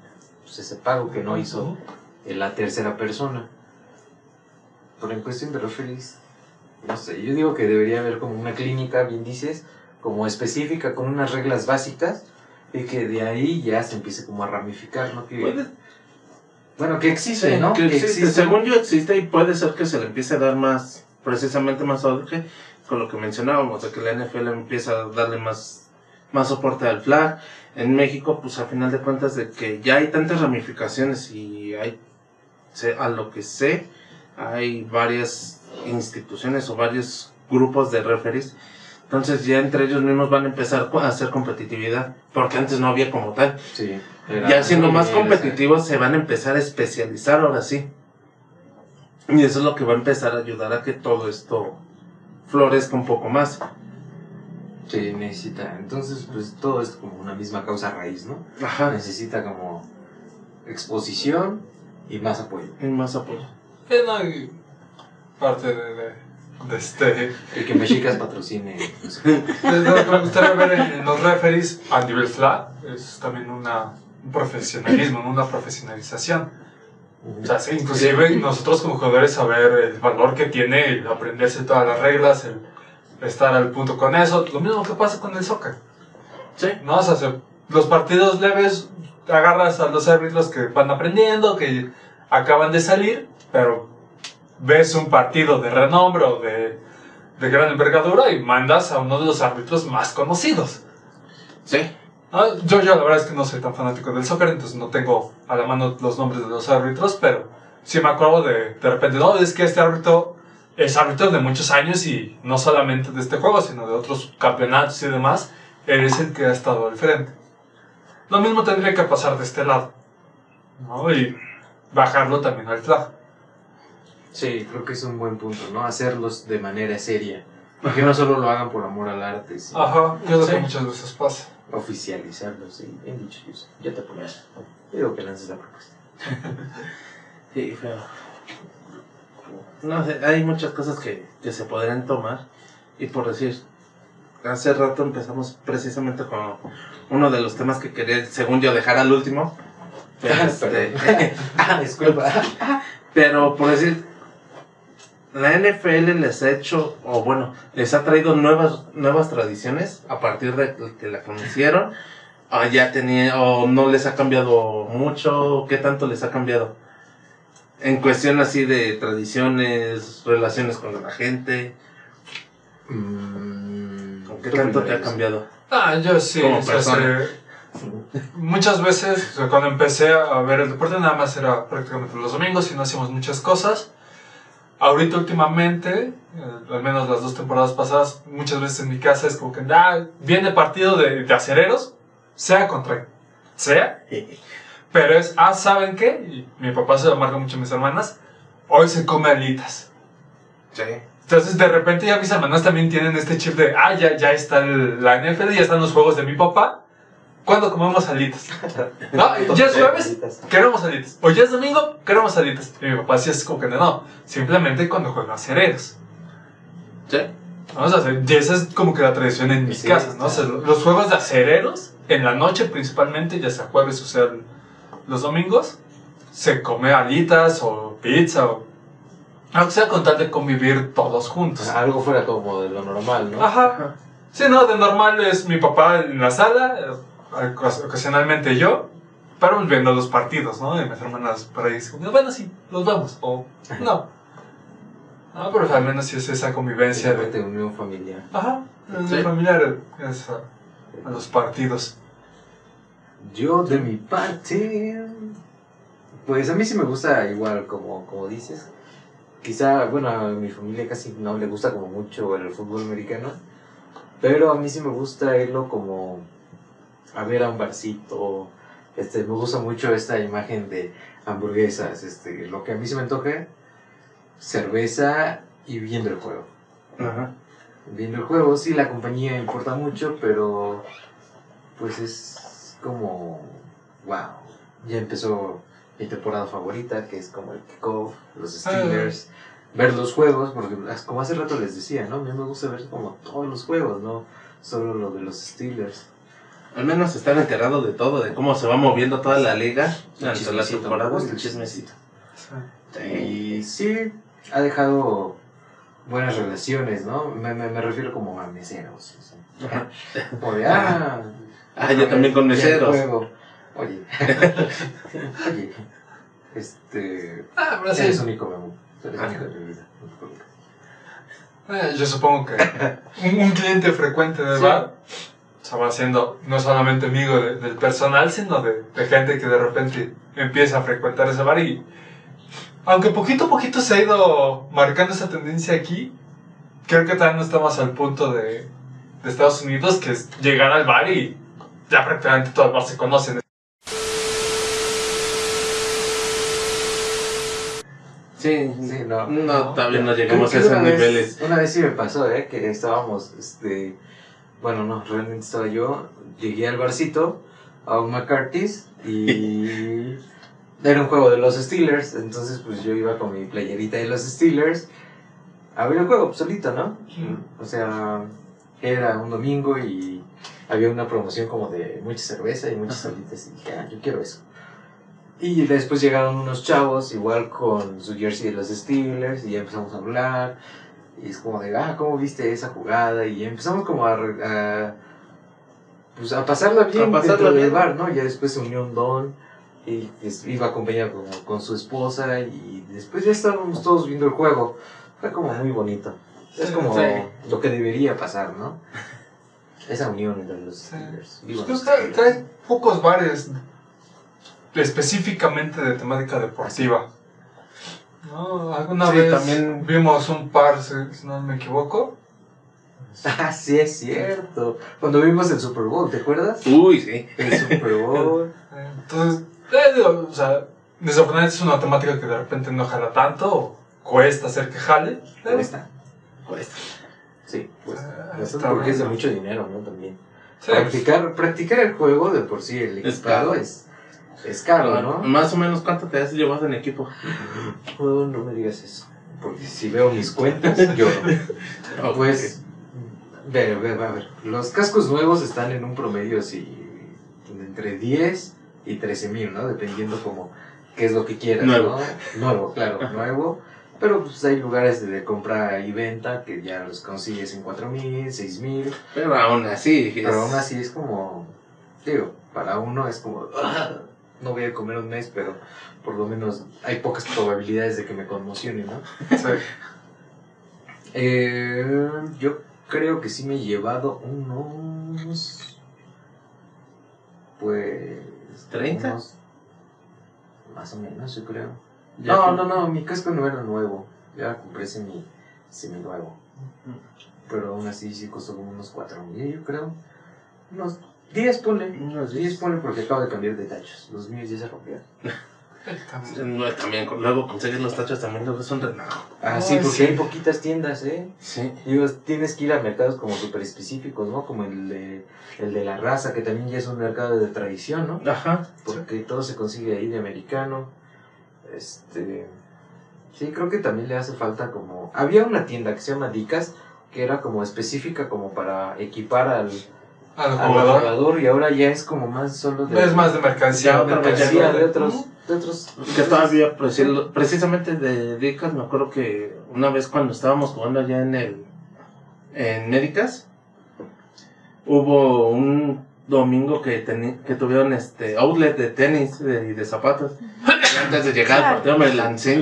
pues, ese pago que no hizo en la tercera persona. Pero en cuestión de referees, no sé, yo digo que debería haber como una clínica, bien dices, como específica, con unas reglas básicas, y que de ahí ya se empiece como a ramificar, ¿no? Que, Puede- bueno, que existe, Sí, ¿no? que existe. existe. Según yo existe y puede ser que se le empiece a dar más, precisamente más auge con lo que mencionábamos, de que la NFL empieza a darle más, más soporte al flag. En México, pues a final de cuentas de que ya hay tantas ramificaciones y hay, a lo que sé, hay varias instituciones o varios grupos de referees. Entonces ya entre ellos mismos van a empezar a hacer competitividad, porque antes no había como tal. Sí, Ya siendo más competitivos se van a empezar a especializar ahora sí. Y eso es lo que va a empezar a ayudar a que todo esto florezca un poco más. Sí, necesita. Entonces, pues todo es como una misma causa raíz, ¿no? Ajá. Necesita como exposición y más apoyo. Y más apoyo. Hay parte de, de, de este... Y que Mexicas patrocine. me gustaría ver en, los referees a nivel flag es también una, un profesionalismo, una profesionalización. O sea, sí, inclusive nosotros como jugadores saber el valor que tiene el aprenderse todas las reglas, el estar al punto con eso. Lo mismo que pasa con el soccer. Sí. ¿no? O sea, se- los partidos leves agarras a los árbitros que van aprendiendo, que acaban de salir, pero ves un partido de renombre o de, de gran envergadura y mandas a uno de los árbitros más conocidos. Sí. Ah, Yo, yo la verdad es que no soy tan fanático del soccer, entonces no tengo a la mano los nombres de los árbitros, pero sí me acuerdo de, de repente, no, es que este árbitro es árbitro de muchos años y no solamente de este juego, sino de otros campeonatos y demás, eres el que ha estado al frente. Lo mismo tendría que pasar de este lado. ¿no? Y bajarlo también al flag. Sí, creo que es un buen punto, ¿no? Hacerlos de manera seria. Que no solo lo hagan por amor al arte, sino Ajá, que es lo Sí. que muchas veces pasa. oficializarlos. Sí, bien dicho. Ya te apoyo. Digo que lances la propuesta. Sí, feo. No sé, hay muchas cosas que, que se podrían tomar. Y por decir, hace rato empezamos precisamente con uno de los temas que quería, según yo, dejar al último. Pero, este, Ah, disculpa. pero por decir, la NFL les ha hecho, o bueno, les ha traído nuevas, nuevas tradiciones a partir de que la conocieron. O ya tenía, o no les ha cambiado mucho, ¿qué tanto les ha cambiado? En cuestión así de tradiciones, relaciones con la gente, Mm, ¿con ¿qué tanto te ha cambiado? Ah, yo sí. Como persona. muchas veces, o sea, cuando empecé a ver el deporte, nada más era prácticamente los domingos y no hacíamos muchas cosas. Ahorita, últimamente, eh, al menos las dos temporadas pasadas, muchas veces en mi casa es como que ah, viene partido de, de acereros, sea contra sea, pero es, ah, ¿saben qué? Y mi papá se lo marca mucho a mis hermanas, hoy se come alitas. Sí. Entonces, de repente ya mis hermanas también tienen este chip de, ah, ya, ya está el- la NFL, ya están los juegos de mi papá. ¿Cuándo comemos alitas? No, ya es jueves, queremos alitas. O ya es domingo, queremos alitas. Y mi papá sí es como que no, no, simplemente cuando juega acereros. Sí. ¿no? O sea, y esa es como que la tradición en mis Sí, casas, ¿no? O sea, los juegos de acereros, en la noche principalmente, ya sea jueves o sea los domingos, se come alitas o pizza o... Aunque sea con tal de convivir todos juntos. Algo fuera como de lo normal, ¿no? Ajá. Sí, no, de normal es mi papá en la sala, ocasionalmente yo, pero pues viendo los partidos, ¿no? Y mis hermanas por ahí dicen, bueno, sí, los vamos, o no. No, pero al menos sí es esa convivencia Esa de... de unión familiar. Ajá, de Sí. familiar es a, a los partidos. Yo de mi parte, pues a mí sí me gusta igual como, como dices. Quizá, bueno, a mi familia casi no le gusta como mucho el fútbol americano, pero a mí sí me gusta irlo como a ver a un barcito. Este, me gusta mucho esta imagen de hamburguesas, este, lo que a mí se me antoja, cerveza y viendo el juego. Ajá. Viendo el juego, sí, la compañía importa mucho, pero pues es como, wow, ya empezó mi temporada favorita, que es como el kickoff, los Steelers, ver los juegos, porque como hace rato les decía, ¿no? A mí me gusta ver como todos los juegos, no solo lo de los Steelers. Al menos estar enterado de todo, de cómo se va moviendo toda la liga El durante la chismecito, temporada. me gusta El chismecito. Y sí, ha dejado buenas relaciones, ¿no? Me, me, me refiero como a meseros. o sea, Ajá. Como de, ah, Ah, yo también con meseros. Oye, oye, este, Ah, pero sí. eres único, mi amor. Eres Ajá. único en mi vida. Eh, yo supongo que un, un cliente frecuente del Sí. bar se va haciendo no solamente amigo de- del personal, sino de, de gente que de repente empieza a frecuentar ese bar y aunque poquito a poquito se ha ido marcando esa tendencia aquí, creo que todavía no estamos al punto de, de Estados Unidos, que es llegar al bar y ya prácticamente todo el bar se conocen. Sí, Sí, no. no, todavía no llegamos a esos una vez- niveles. Una vez sí me pasó, ¿eh? Que estábamos, este... Bueno, no, realmente estaba yo. Llegué al barcito, a un McCarthy's, y... Era un juego de los Steelers, entonces pues yo iba con mi playerita de los Steelers a ver el juego solito, ¿no? O sea, era un domingo y había una promoción como de mucha cerveza y muchas salitas y dije, ah, yo quiero eso. Y después llegaron unos chavos igual con su jersey de los Steelers y ya empezamos a hablar. Y es como de, ah, ¿cómo viste esa jugada? Y empezamos como a, a, pues a pasarla bien A pasarla dentro del bar, ¿no? Ya después se unió un don y iba acompañado con, con su esposa y después ya estábamos todos viendo el juego. Fue como muy bonito. Es como sí. lo que debería pasar, ¿no? Esa unión entre los Sí. Steelers. Pues los Steelers. hay pocos bares específicamente de temática deportiva. ¿No? Alguna Sí, vez también- vimos un par, si no me equivoco, Ah, sí, es cierto. Cuando vimos el Super Bowl, ¿te acuerdas? Uy, sí. El Super Bowl. Entonces, eh, digo, o sea, desafortunadamente es una temática que de repente no jala tanto, o cuesta hacer que jale. pero- Cuesta. Cuesta. Sí, pues. Ah, está porque es de mucho dinero, ¿no? También. Sí, Practicar, practicar el juego de por sí, el Es equipado caro. es, es caro, ¿no? Más o menos, ¿cuánto te has llevado en equipo? Oh, no me digas eso. Porque si veo mis cuentas, lloro. Pues, ve, ve, ve, a ver. Los cascos nuevos están en un promedio así, entre 10 y 13 mil, ¿no? Dependiendo como qué es lo que quieras, Nuevo. ¿no? Nuevo, claro, nuevo. Pero pues hay lugares de compra y venta que ya los consigues en 4 mil, 6 mil. Pero aún así. es- Pero aún así es como, digo, para uno es como, "Ah, no voy a comer un mes, pero por lo menos hay pocas probabilidades de que me conmocione, ¿no? Eh, yo creo que sí me he llevado unos, pues, ¿30? unos- más o menos, yo creo. Ya no, no, no, mi casco no era nuevo, ya compré semi, semi nuevo. Pero aún así sí costó como unos 4 mil, yo creo. Unos 10 ponle. Unos 10 10. ponle porque acabo de cambiar de tachos. Los míos ya se rompieron. No, También, luego conseguir los tachos también luego es un relajo. Ah, sí, porque sí. hay poquitas tiendas, ¿eh? Sí. Digo, tienes que ir a mercados como súper específicos, ¿no? Como el de, el de la raza, que también ya es un mercado de tradición, ¿no? Ajá. Porque todo se consigue ahí de americano. Este. Sí, creo que también le hace falta como. Había una tienda que se llama Dicas, que era como específica como para equipar al, Al al jugador. y ahora ya es como más solo de. Es más de mercancía. Ya, vez, mercancía ya. de otros. De otros Que todavía, preci- precisamente de Dicas, me acuerdo que una vez cuando estábamos jugando allá en el. En Médicas, hubo un domingo que, teni- que tuvieron este outlet de tenis de- y de zapatos. Y antes de llegar al partido me lancé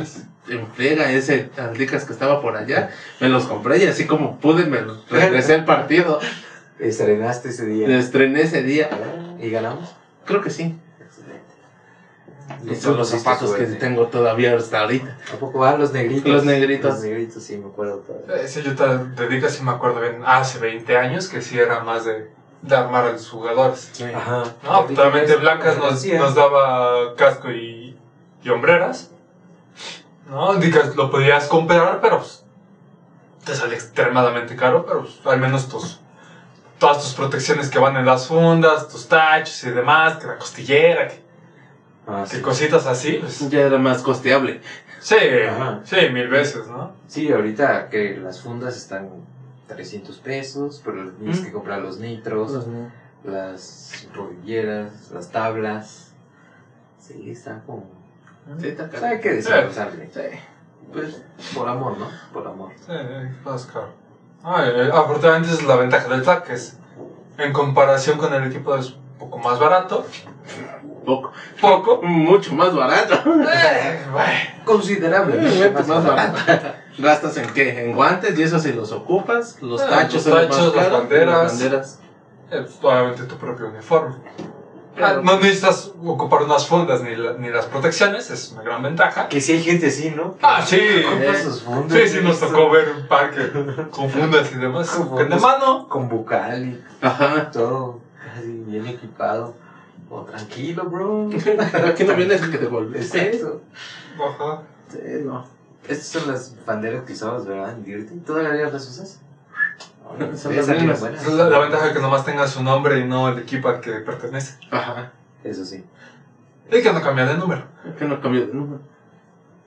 en, friega ese al Dicas que estaba por allá. Me los compré y así como pude me los regresé al partido. Estrenaste ese día. Me estrené ese día. ¿Y ganamos? Creo que sí. Excelente. Y son los zapatos que tengo todavía hasta ahorita. ¿A poco van los negritos? Los negritos. Los negritos, sí, me acuerdo todavía. Eh, Sí, yo te dedico, sí me acuerdo bien, hace 20 años que sí era más de, de armar a los jugadores. Ajá. No, actualmente Blancas nos, daba casco y, y hombreras. No, Dicas lo podías comprar, pero pues, te sale extremadamente caro, pero pues, al menos tus, todas tus protecciones que van en las fundas, tus tachos y demás, que la costillera, que, Ah, que sí. cositas así, pues, Ya era más costeable. sí, Ajá. sí, mil veces, ¿no? Sí, ahorita que las fundas están 300 pesos, pero tienes Mm. que comprar los nitros, las rodilleras, las tablas. Sí, está como... Sí, está caro. hay que desembolsarle. Sí. Pues por amor, ¿no? Por amor. Sí, más caro. Ah, eh, afortunadamente esa es la ventaja del TAC, que es, en comparación con el equipo es un poco más barato. Poco. Poco. Mucho más barato. Eh, bueno. Considerablemente Mucho más barato. ¿Gastas en qué? En guantes y eso si los ocupas. Los Ah, tachos, los tachos, más las banderas. las banderas. Es obviamente tu propio uniforme. Pero- no necesitas ocupar unas fundas ni, la- ni las protecciones, es una gran ventaja. Que si hay gente así, ¿no? Ah, sí. Compra Eh, sus fundas. Sí, sí, nos tocó ver un parque con fundas y demás. Con de mano. Con bucal y Ajá. todo. Así, bien equipado. Oh, tranquilo, bro. Aquí no vienes que te. Exacto. Ajá. Sí, no. Estas son las banderas que usabas, ¿verdad? En Dirty. ¿Todavía las usas? Son las mismas. es la, la ventaja que nomás tenga su nombre y no el equipo al que pertenece. Ajá. Eso sí. Y que no cambia de número. Es que no cambié de número.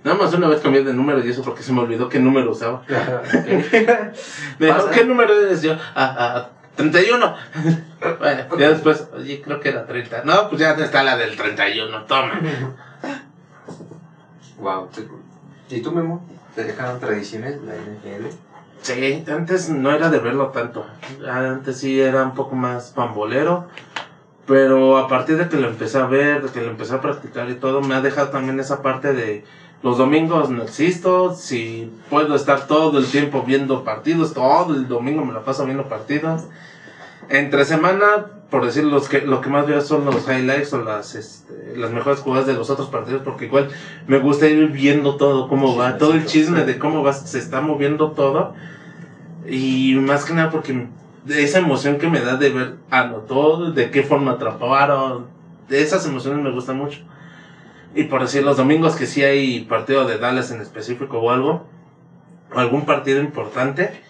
Nada más una vez cambié de número y eso porque se me olvidó qué número usaba. Me dijo. ¿qué número eres yo? Ah, ah, 31. bueno, ya después, oye, creo que era 30. No, pues ya está la del 31, toma. wow. ¿Y tú, Memo? ¿Te dejaron tradiciones la NFL? Sí, antes no era de verlo tanto. Antes sí era un poco más pambolero. Pero a partir de que lo empecé a ver, de que lo empecé a practicar y todo, me ha dejado también esa parte de los domingos no existo. Si puedo estar todo el tiempo viendo partidos, todo el domingo me la paso viendo partidos. Entre semana, por decir, los que, lo que más veo son los highlights o las, este, las mejores jugadas de los otros partidos, porque igual me gusta ir viendo todo, cómo va, todo el chisme de cómo va, se está moviendo todo. Y más que nada porque esa emoción que me da de ver anotó, de qué forma atraparon, de esas emociones me gustan mucho. Y por decir, los domingos que sí hay partido de Dallas en específico o algo, o algún partido importante,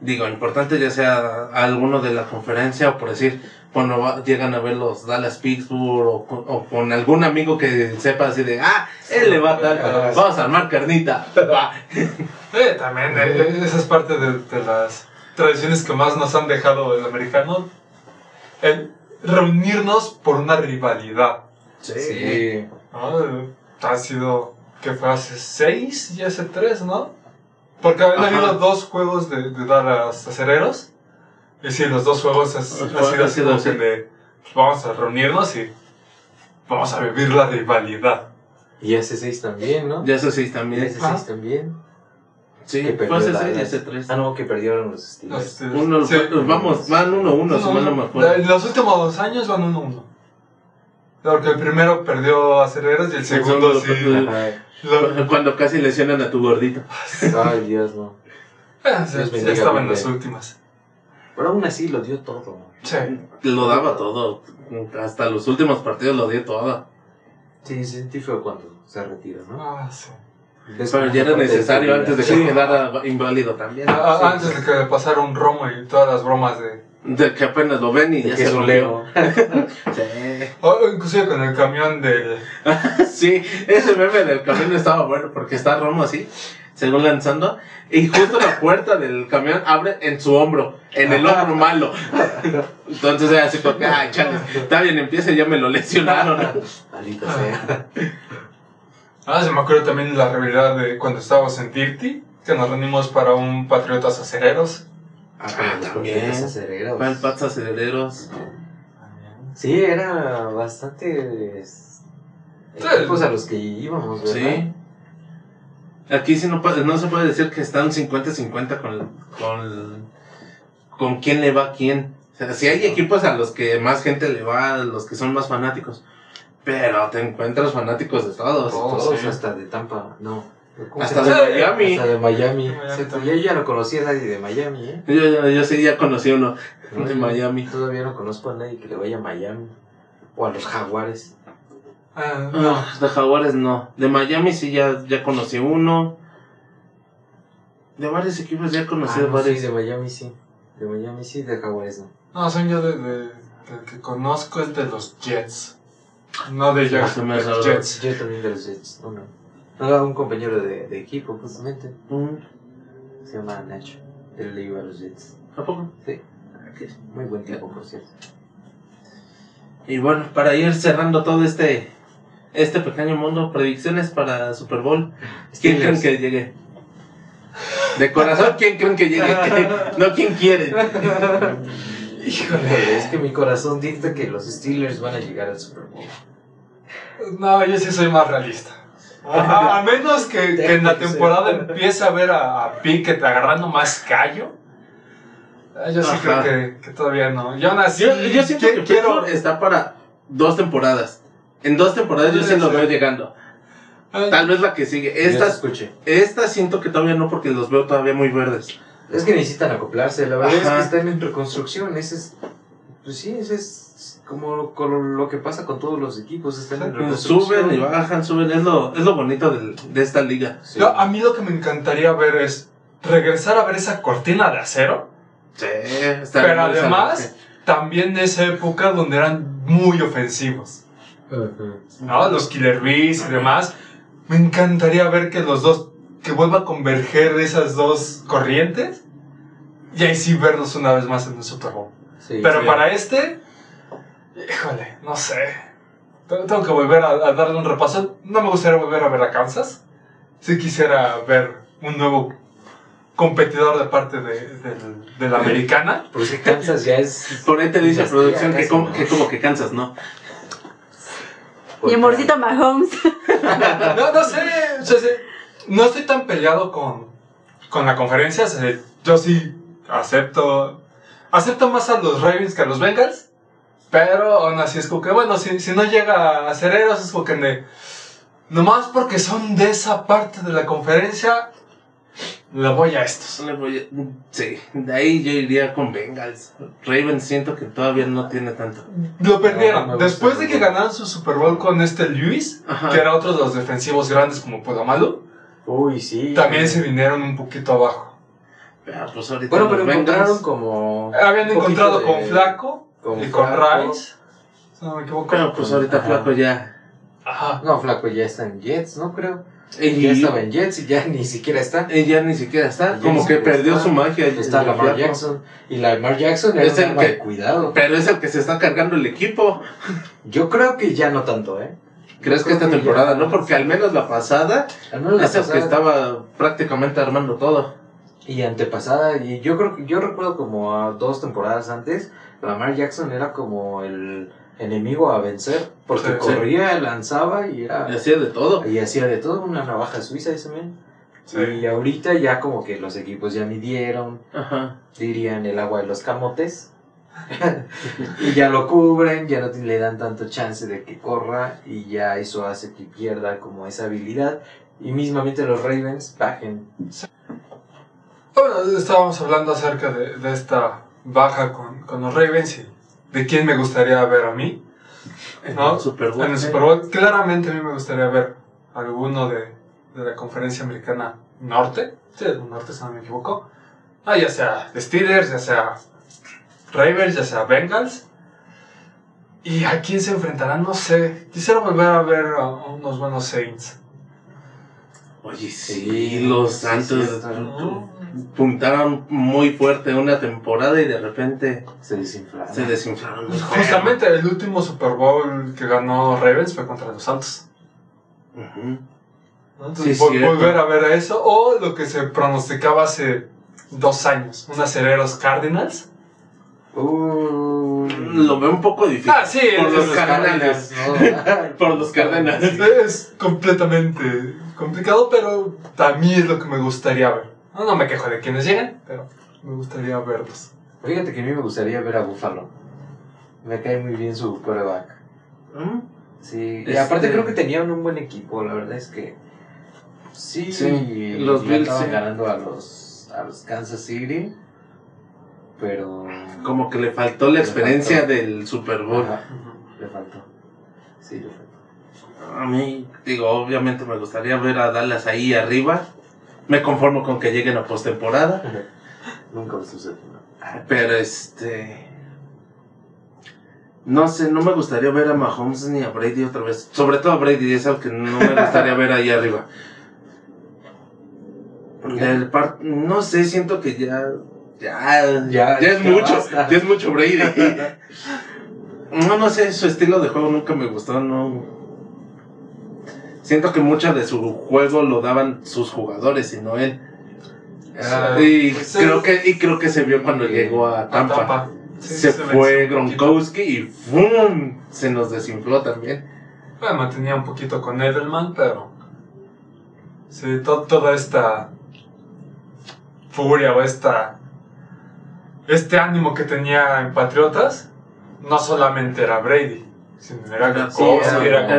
digo, importante ya sea alguno de la conferencia o por decir, cuando va- llegan a ver los Dallas Pittsburgh o, con- o con algún amigo que sepa así de, ah, él le va a dar, vamos a armar carnita. va. Eh, también, eh, esa es parte de, de las tradiciones que más nos han dejado el americano. El reunirnos por una rivalidad. Sí. ¿no? Ha sido, que fue hace seis y hace tres, ¿no? Porque habían habido dos juegos de, de Dallas Acereros. Y sí, los dos juegos es- Ajá, ha sido así como que de, vamos a reunirnos y vamos a vivir la rivalidad. Y ese 6 también, ¿no? Ya eso sí Y también. ese Ajá. 6 también. Sí, Que fue Dallas. 6 y ese 3. Ah, no, que perdieron los Steelers. Este, Uno, sí. vamos, van 1-1, uno, uno, si mal no me acuerdo. En los últimos años van 1-1. Porque el primero perdió a Acereros y el segundo segundo sí. Lo- Cuando casi lesionan a tu gordito. Ay, Dios, no. ya- Dios ya bendiga estaba en Green las últimas. Pero aún así lo dio todo. Sí. Lo daba todo. Hasta los últimos partidos lo dio todo. Sí, sentí feo cuando se retiró, ¿no? Ah, sí. Es Pero ya era necesario antes de que Sí. quedara inválido también. Ah, Sí. Antes de que le pasara un romo y todas las bromas de... De que apenas lo ven y De ya que se es un rompió. Leo. Sí. o inclusive con el camión del... Sí, ese meme del camión estaba bueno porque está Romo así, según lanzando, y justo la puerta del camión abre en su hombro, en el hombro malo. Entonces era así como que, ay, chale, está bien, empieza y ya me lo lesionaron. Maldita sea. Ah, se me acuerdo también la rivalidad de cuando estábamos en Dirty, que nos reunimos para un Patriotas Acereros. Ah, Ah, también. Patriotas Acereros. Van Pats acelereros. Sí, era bastante. es, Sí. Equipos a los que íbamos, ¿verdad? Sí. Aquí sí no, no se puede decir que están 50-50 con, con, con quién le va a quién. O sea, sí hay equipos a los que más gente le va, a los que son más fanáticos. Pero te encuentras fanáticos de todos. Todos. Todos, sí. hasta de Tampa. No. ¿Cómo Hasta de llama? Miami. Hasta de Miami. Yo ya no conocía a nadie de Miami, ¿eh? Yo, yo, yo sí ya conocí uno de No, Miami. Todavía no conozco a nadie que le vaya a Miami. O a los Jaguares. Ah, Ah, de Jaguares no. De Miami sí ya, ya conocí uno. De varios equipos ya he conocido Ah, no, sí, varios. de Miami sí. De Miami sí, de Jaguares no. no, son yo de, de- del que conozco es de los Jets. No de Jackson, se me de los. Jets. Yo también de los Jets. No, no. No, un compañero de, de equipo, justamente. Mm, Se llama Nacho. Él le iba a los Jets. ¿A poco? Sí. Muy buen tipo, por cierto. Y bueno, para ir cerrando todo este este pequeño mundo, predicciones para Super Bowl. ¿Quién creen que llegue? De corazón, ¿quién creen que llegue? no, ¿quién quieren? Híjole, es que mi corazón dicta que los Steelers van a llegar al Super Bowl. No, yo sí soy más realista. A, menos que, que en la temporada empiece a ver a, a Pickett agarrando más callo. eh, Yo sí Ajá. creo que, que todavía no. Yo nací. Yo, yo siento que quiero. Está para dos temporadas. En dos temporadas yo sí Puede lo ser. veo llegando. eh, Tal vez la que sigue. Estas, escuché. estas siento que todavía no porque los veo todavía muy verdes. Es que necesitan acoplarse, la verdad Ajá. es que están en reconstrucción, ese es, pues sí, ese es como con lo que pasa con todos los equipos, están en reconstrucción. Suben y bajan, suben. Es lo, es lo bonito del- de esta liga. Sí. yo- a mí lo que me encantaría ver es regresar a ver esa cortina de acero. Sí, está Pero además, también de esa época donde eran muy ofensivos. ¿No? Los Killer Bees y demás. Me encantaría ver que los dos, que vuelva a converger esas dos corrientes. Y ahí sí verlos una vez más en el Super Bowl. Sí. Pero sí. para este, híjole, no sé. Tengo que volver a, a darle un repaso. No me gustaría volver a ver a Kansas. Sí quisiera ver un nuevo competidor de parte de, la americana. Porque Kansas ya es... Por ahí te dice producción que como, que como que cansas, ¿no? Mi amorcito Mahomes. No, no sé, no estoy tan peleado con, con la conferencia. yo sí acepto, acepto más a los Ravens que a los Bengals. Pero aún así es como que, bueno, si, si no llega a Cereros es como que de, nomás porque son de esa parte de la conferencia, Le voy a estos. Le voy a- Sí, de ahí yo iría con Bengals. Ravens siento que todavía no tiene tanto. Lo perdieron. No, Después gusta de que ganaron su Super Bowl con este Lewis, Ajá. que era otro de los defensivos grandes como Podomalu, Uy, sí. también se vinieron un poquito abajo. Ah, pues ahorita Bueno, pero Bengals- encontraron como. Habían encontrado de- con Flaco con y con. Rice. No me equivoco. Pero pues ahorita Ajá. Flaco ya. Ajá. No, Flaco ya está en Jets, ¿no? Creo. Y Ya estaba en Jets y ya ni siquiera está. y ya ni siquiera está. Como que perdió está. su magia. Está el Lamar. Jackson. Y Lamar Jackson era Es el que- cuidado. Pero es el que se está cargando el equipo. Yo creo que ya no tanto, ¿eh? ¿Crees que esta que temporada ya- no? Porque al menos la pasada Al menos la es el que pasada- estaba prácticamente armando todo. Y antepasada, y yo creo que yo recuerdo como a dos temporadas antes, Lamar Jackson era como el enemigo a vencer, porque Sí, sí. corría, lanzaba y era Y hacía de todo. y hacía de todo, una navaja suiza ese men. Sí. Y ahorita ya como que los equipos ya midieron, Ajá. dirían el agua de los camotes. y ya lo cubren, ya no le dan tanto chance de que corra y ya eso hace que pierda como esa habilidad y mismamente los Ravens bajen. Bueno, estábamos hablando acerca de, de esta baja con, con los Ravens y de quién me gustaría ver a mí. En el Super Bowl. En el Super Bowl, claramente a mí me gustaría ver alguno de, de la conferencia americana norte, sí, del norte si no me equivoco, ah, ya sea Steelers, ya sea Ravens, ya sea Bengals. ¿Y a quién se enfrentarán? No sé. Quisiera volver a ver a unos buenos Saints. Oye, sí, Sí, los sí, Santos cierto. Puntaron muy fuerte una temporada y de repente Se desinflaron. se desinflaron. muy feo. Justamente el último Super Bowl que ganó Ravens fue contra los Santos. Ujú. ¿no? Entonces, Sí, vol- cierto. volver a ver eso, o lo que se pronosticaba hace dos años, unas acereros Cardinals. Uh, Lo veo un poco difícil. Ah, sí, por los Cardenales. ¿no? Por los Cardenales. Es completamente complicado, pero a mí es lo que me gustaría ver. No, no me quejo de quienes lleguen, pero me gustaría verlos. Fíjate que a mí me gustaría ver a Buffalo. Me cae muy bien su quarterback. ¿Mm? Sí, y Este- aparte creo que tenían un buen equipo, la verdad es que sí, Sí, los los Bills, estaban sí. ganando a los a los Kansas City, pero Como que le faltó la Le experiencia faltó. del Super Bowl. Ajá, le faltó. Sí, le faltó. A mí, digo, obviamente me gustaría ver a Dallas ahí arriba. Me conformo con que lleguen a postemporada. Nunca sucedió. Pero este. No sé, no me gustaría ver a Mahomes ni a Brady otra vez. Sobre todo a Brady, es algo que no me gustaría ver ahí arriba. Del par- no sé, siento que ya. Ya, Ya, ya, es ya mucho. basta. Ya es mucho Brady. No, no sé, su estilo de juego nunca me gustó, no. Siento que mucho de su juego lo daban sus jugadores y no él. Ah, y creo que y creo que se vio cuando llegó a A Tampa. Sí, se se fue. Gronkowski y ¡fum! se nos desinfló también. Bueno, mantenía un poquito con Edelman, pero. Sí, to- toda esta. furia o esta. Este ánimo que tenía en Patriotas, no solamente era Brady, era todo, era era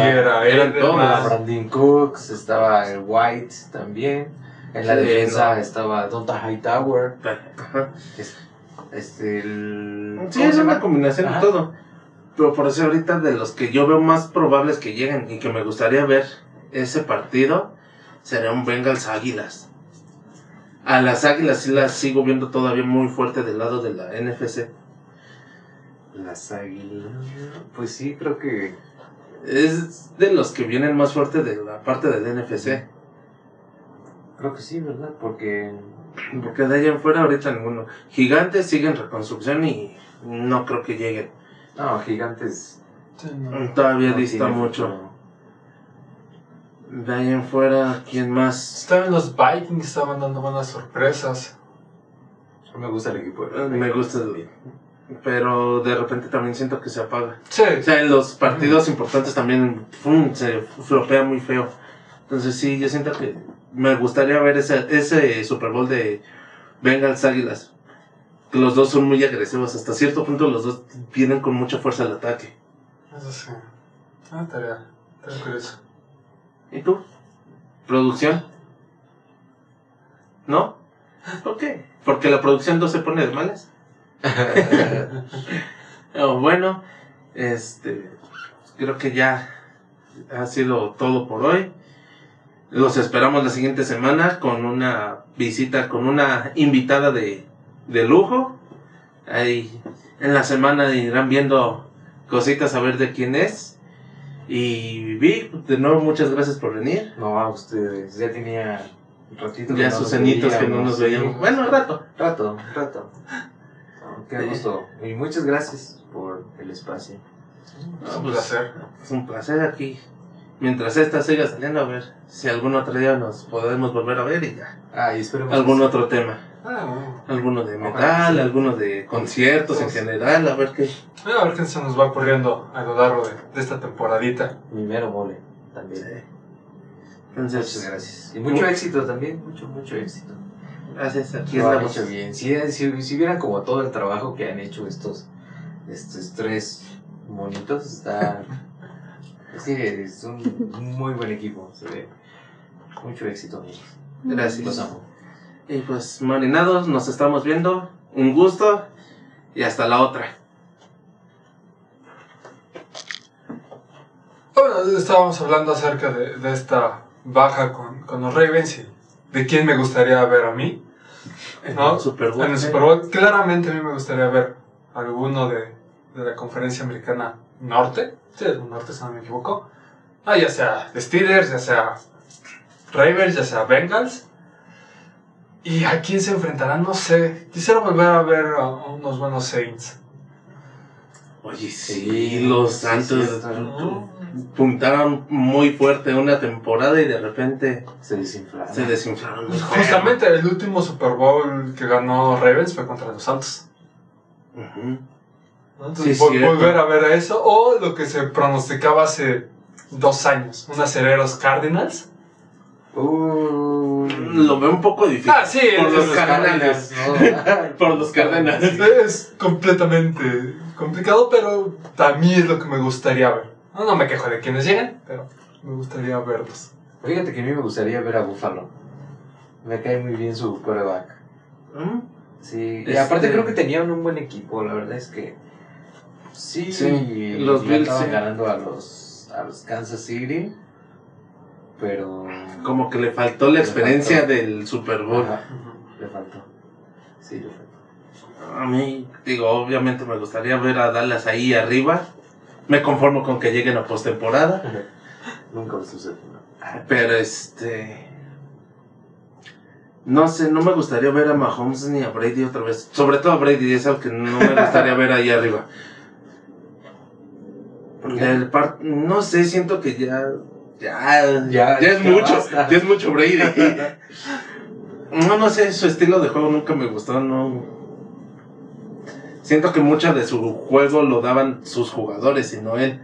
era eran todos. Brandon Cooks, estaba el White también. En la Sí, defensa no. estaba Donta Hightower. Este, el. Sí, ¿cómo es una combinación de Ajá. todo. Pero por eso ahorita de los que yo veo más probables que lleguen y que me gustaría ver ese partido, sería un Bengals Águilas. A las Águilas sí las sigo viendo todavía muy fuerte del lado de la NFC. Las águilas. Pues sí, creo que. Es de los que vienen más fuerte de la parte del NFC. Creo que sí, ¿verdad? Porque. Porque de ahí en fuera ahorita ninguno. Gigantes siguen reconstrucción y no creo que lleguen. No, Gigantes. Sí, no. Todavía no dista mucho. futuro. De ahí en fuera, ¿quién más? Estaban los Vikings, estaban dando buenas sorpresas. Me gusta el equipo. Me gusta el- también. Pero de repente también siento que se apaga. Sí, O sea, en los partidos importantes también se flopea muy feo. Entonces sí, yo siento que me gustaría ver ese, ese Super Bowl de Bengals Águilas. Los dos son muy agresivos. Hasta cierto punto los dos vienen con mucha fuerza al ataque. eso sí. Ah, tarea. Tarea curiosa. ¿Y tú? ¿Producción? ¿No? ¿Por qué? Porque la producción no se pone de malas. Oh, bueno, este, creo que ya ha sido todo por hoy. Los esperamos la siguiente semana con una visita, con una invitada de, de lujo. Ahí en la semana irán viendo cositas a ver de quién es. Y vi, de nuevo, muchas gracias por venir. No, a ustedes. Ya tenía un ratito. Ya sus cenitos que no nos veíamos. Bueno, rato. Rato, rato. Qué Sí. gusto. Y muchas gracias por el espacio. Es un pues, placer. Es un placer aquí. Mientras esta siga saliendo, a ver si algún otro día nos podemos volver a ver y ya. Ah, y esperemos. Algún que- otro tema. Ah, bueno. Alguno de metal, sí. alguno de conciertos en general, a ver qué. A ver qué se nos va ocurriendo a lo largo de, de esta temporadita. Mi mero mole también. Muchas Entonces, gracias. Y mucho éxito también. Mucho, mucho éxito. Gracias. Aquí Lo han estamos. hecho bien. Si, si, si vieran como todo el trabajo que han hecho estos, estos tres monitos, está. es que es un muy buen equipo. Se ve. Mucho éxito, amigos. Los Gracias. amo. Y pues, marinados, nos estamos viendo. Un gusto. Y hasta la otra. Bueno, estábamos hablando acerca de, de esta baja con, con los Ravens y de quién me gustaría ver a mí. ¿No? En el Super Bowl. En el Super Bowl, claramente a mí me gustaría ver alguno de, de la conferencia americana norte. Sí, del norte, si no me equivoco. Ah, ya sea Steelers, ya sea Ravens, ya sea Bengals. ¿Y a quién se enfrentarán? No sé. Quisiera volver a ver a unos buenos Saints. Oye, sí, los sí, Santos. Puntaron muy fuerte una temporada y de repente Se desinflaron. se desinflaron. muy feo. Justamente el último Super Bowl que ganó Ravens fue contra los Santos. Ujú. ¿no? Entonces, Sí, vol- volver a ver eso o lo que se pronosticaba hace dos años, unos acereros Cardinals. Uh, Lo veo un poco difícil. Ah, sí, por los Cardenales. ¿no? Por los Cardenales. Es completamente complicado, pero a mí es lo que me gustaría ver. No, no me quejo de quienes lleguen, pero me gustaría verlos. Fíjate que a mí me gustaría ver a Buffalo. Me cae muy bien su quarterback. ¿Mm? Sí, y Este- aparte creo que tenían un buen equipo, la verdad es que sí, Sí, los los Bills, estaban sí. ganando a los a los Kansas City, pero Como que le faltó la Le experiencia faltó. del Super Bowl. Ajá, le faltó. Sí, le faltó. A mí, digo, obviamente me gustaría ver a Dallas ahí arriba. Me conformo con que lleguen a postemporada. Nunca me sucedió. Pero este. No sé, no me gustaría ver a Mahomes ni a Brady otra vez. Sobre todo a Brady, es algo que no me gustaría ver ahí arriba. Del par- no sé, siento que ya. Ya, Ya, ya, es ya mucho. basta. Ya es mucho Brady. No, no sé, su estilo de juego nunca me gustó, no. Siento que mucho de su juego lo daban sus jugadores y no él.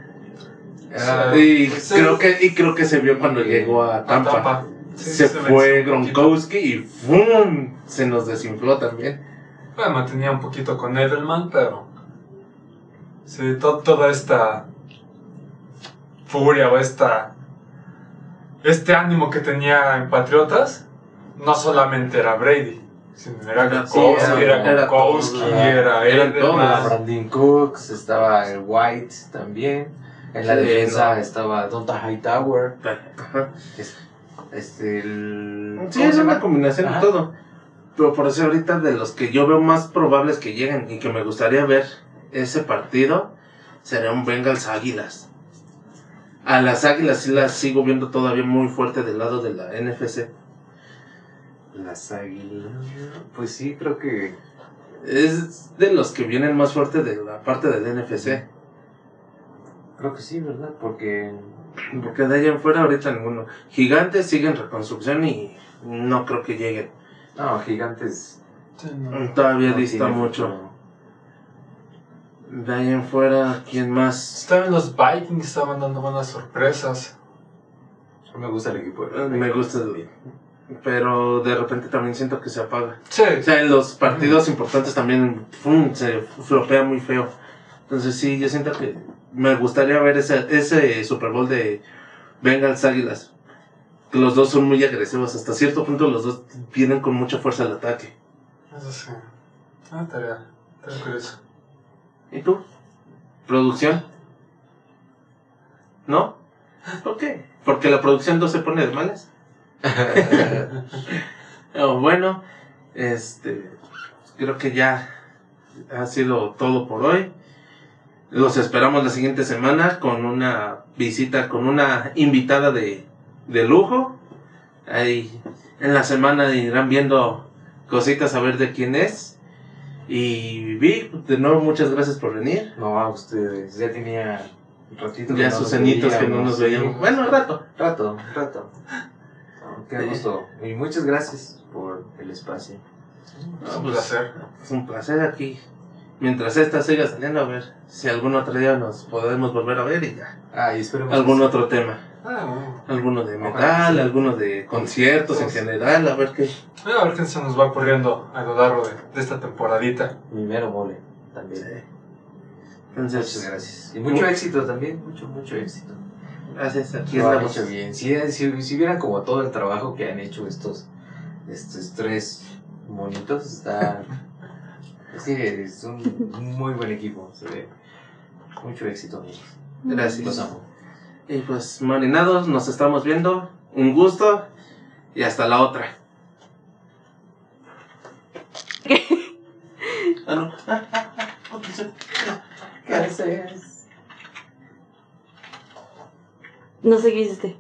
Ah, y, sí. creo que, y creo que se vio cuando llegó a A Tampa. Tampa. Sí, se se fue. Gronkowski y ¡fum! se nos desinfló también. Me mantenía un poquito con Edelman, pero. Sí, to- toda esta. furia o esta. Este ánimo que tenía en Patriotas, no solamente era Brady, era Era- Gronkowski, sí, era era era Edelman. Estaba Brandon Cooks, estaba el White también. En la Sí, defensa no. estaba Donta Hightower. Este, el. Sí, ¿cómo es una combinación Ajá. de todo. Pero por eso ahorita de los que yo veo más probables que lleguen y que me gustaría ver ese partido, sería un Bengals Águilas. A las Águilas sí las sigo viendo todavía muy fuerte del lado de la NFC. Las águilas. Pues sí, creo que. Es de los que vienen más fuerte de la parte del NFC. Creo que sí, ¿verdad? Porque. Porque de allá en fuera ahorita ninguno. Gigantes siguen en reconstrucción y no creo que lleguen. No, gigantes. Sí, no. Todavía no dista mucho. futuro. De ahí en fuera, ¿quién más? Estaban los Vikings, estaban dando buenas sorpresas. Me gusta el equipo. de Me gusta. también. Pero de repente también siento que se apaga. Sí, O sea, en los partidos importantes también ¡fum! se flopea muy feo. Entonces sí, yo siento que me gustaría ver ese, ese Super Bowl de Bengals Águilas. los dos son muy agresivos. Hasta cierto punto los dos vienen con mucha fuerza al ataque. Eso sí. Ah, tarea. Tarea curiosa. ¿Y tú? ¿Producción? ¿No? ¿Por qué? Porque la producción no se pone de malas. Oh, bueno, este, creo que ya ha sido todo por hoy. Los esperamos la siguiente semana con una visita, con una invitada de, de lujo. Ahí en la semana irán viendo cositas a ver de quién es. Y vi, de nuevo, muchas gracias por venir. No, a ustedes. Ya tenía un ratito. Ya sus añitos que no nos veíamos. Bueno, rato. Rato, rato. Qué Sí. gusto. Y muchas gracias por el espacio. Es un placer. Es un placer aquí. Mientras esta siga saliendo, a ver si algún otro día nos podemos volver a ver y ya. Ah, y esperemos. Algún otro tema. Ah, bueno. Alguno de metal, sí. alguno de conciertos en Sí. general, a ver qué. A ver qué se nos va ocurriendo a lo largo de, de esta temporadita. Mi mero mole también. Muchas Entonces, gracias. Y mucho éxito también. Mucho, mucho éxito. Lo han estamos. hecho bien. Si, si, si vieran como todo el trabajo que han hecho estos, estos tres monitos, está. es que es un muy buen equipo. Se ve. Mucho éxito, amigos. Los Gracias. amo. Y pues, marinados, nos estamos viendo. Un gusto. Y hasta la otra. Ah, no. Ah, ah, ah, ok, sí. Gracias. No sé qué hiciste.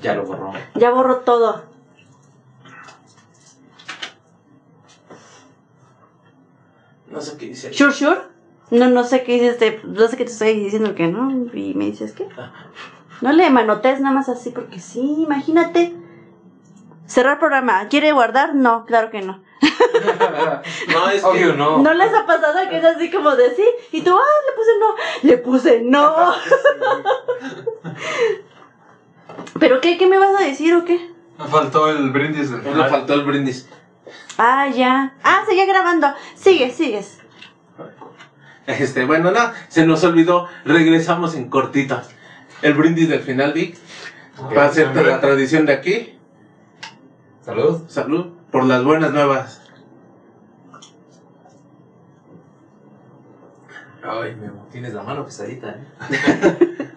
Ya lo borró. Ya borró todo. No sé qué dice. ¿Sure, sure? No, no sé qué hiciste. No sé qué te estoy diciendo que no. Y me dices que. No le manotes nada más así porque sí, imagínate. Cerrar programa. ¿Quiere guardar? No, claro que no. No, es que. No. ¿No les ha pasado que es así como de sí? Y tú, ah, le puse no. Le puse no. ¿Pero qué? ¿Qué me vas a decir o qué? Me faltó el brindis No final. faltó el brindis. Ah, ya. Ah, sigue grabando. Sigue, sigues. Este, bueno, no, se nos olvidó. Regresamos en cortita. El brindis del final, Vic. Va a ser la tradición de aquí. Salud. Salud por las buenas nuevas. Ay, Memo, tienes la mano pesadita, ¿eh?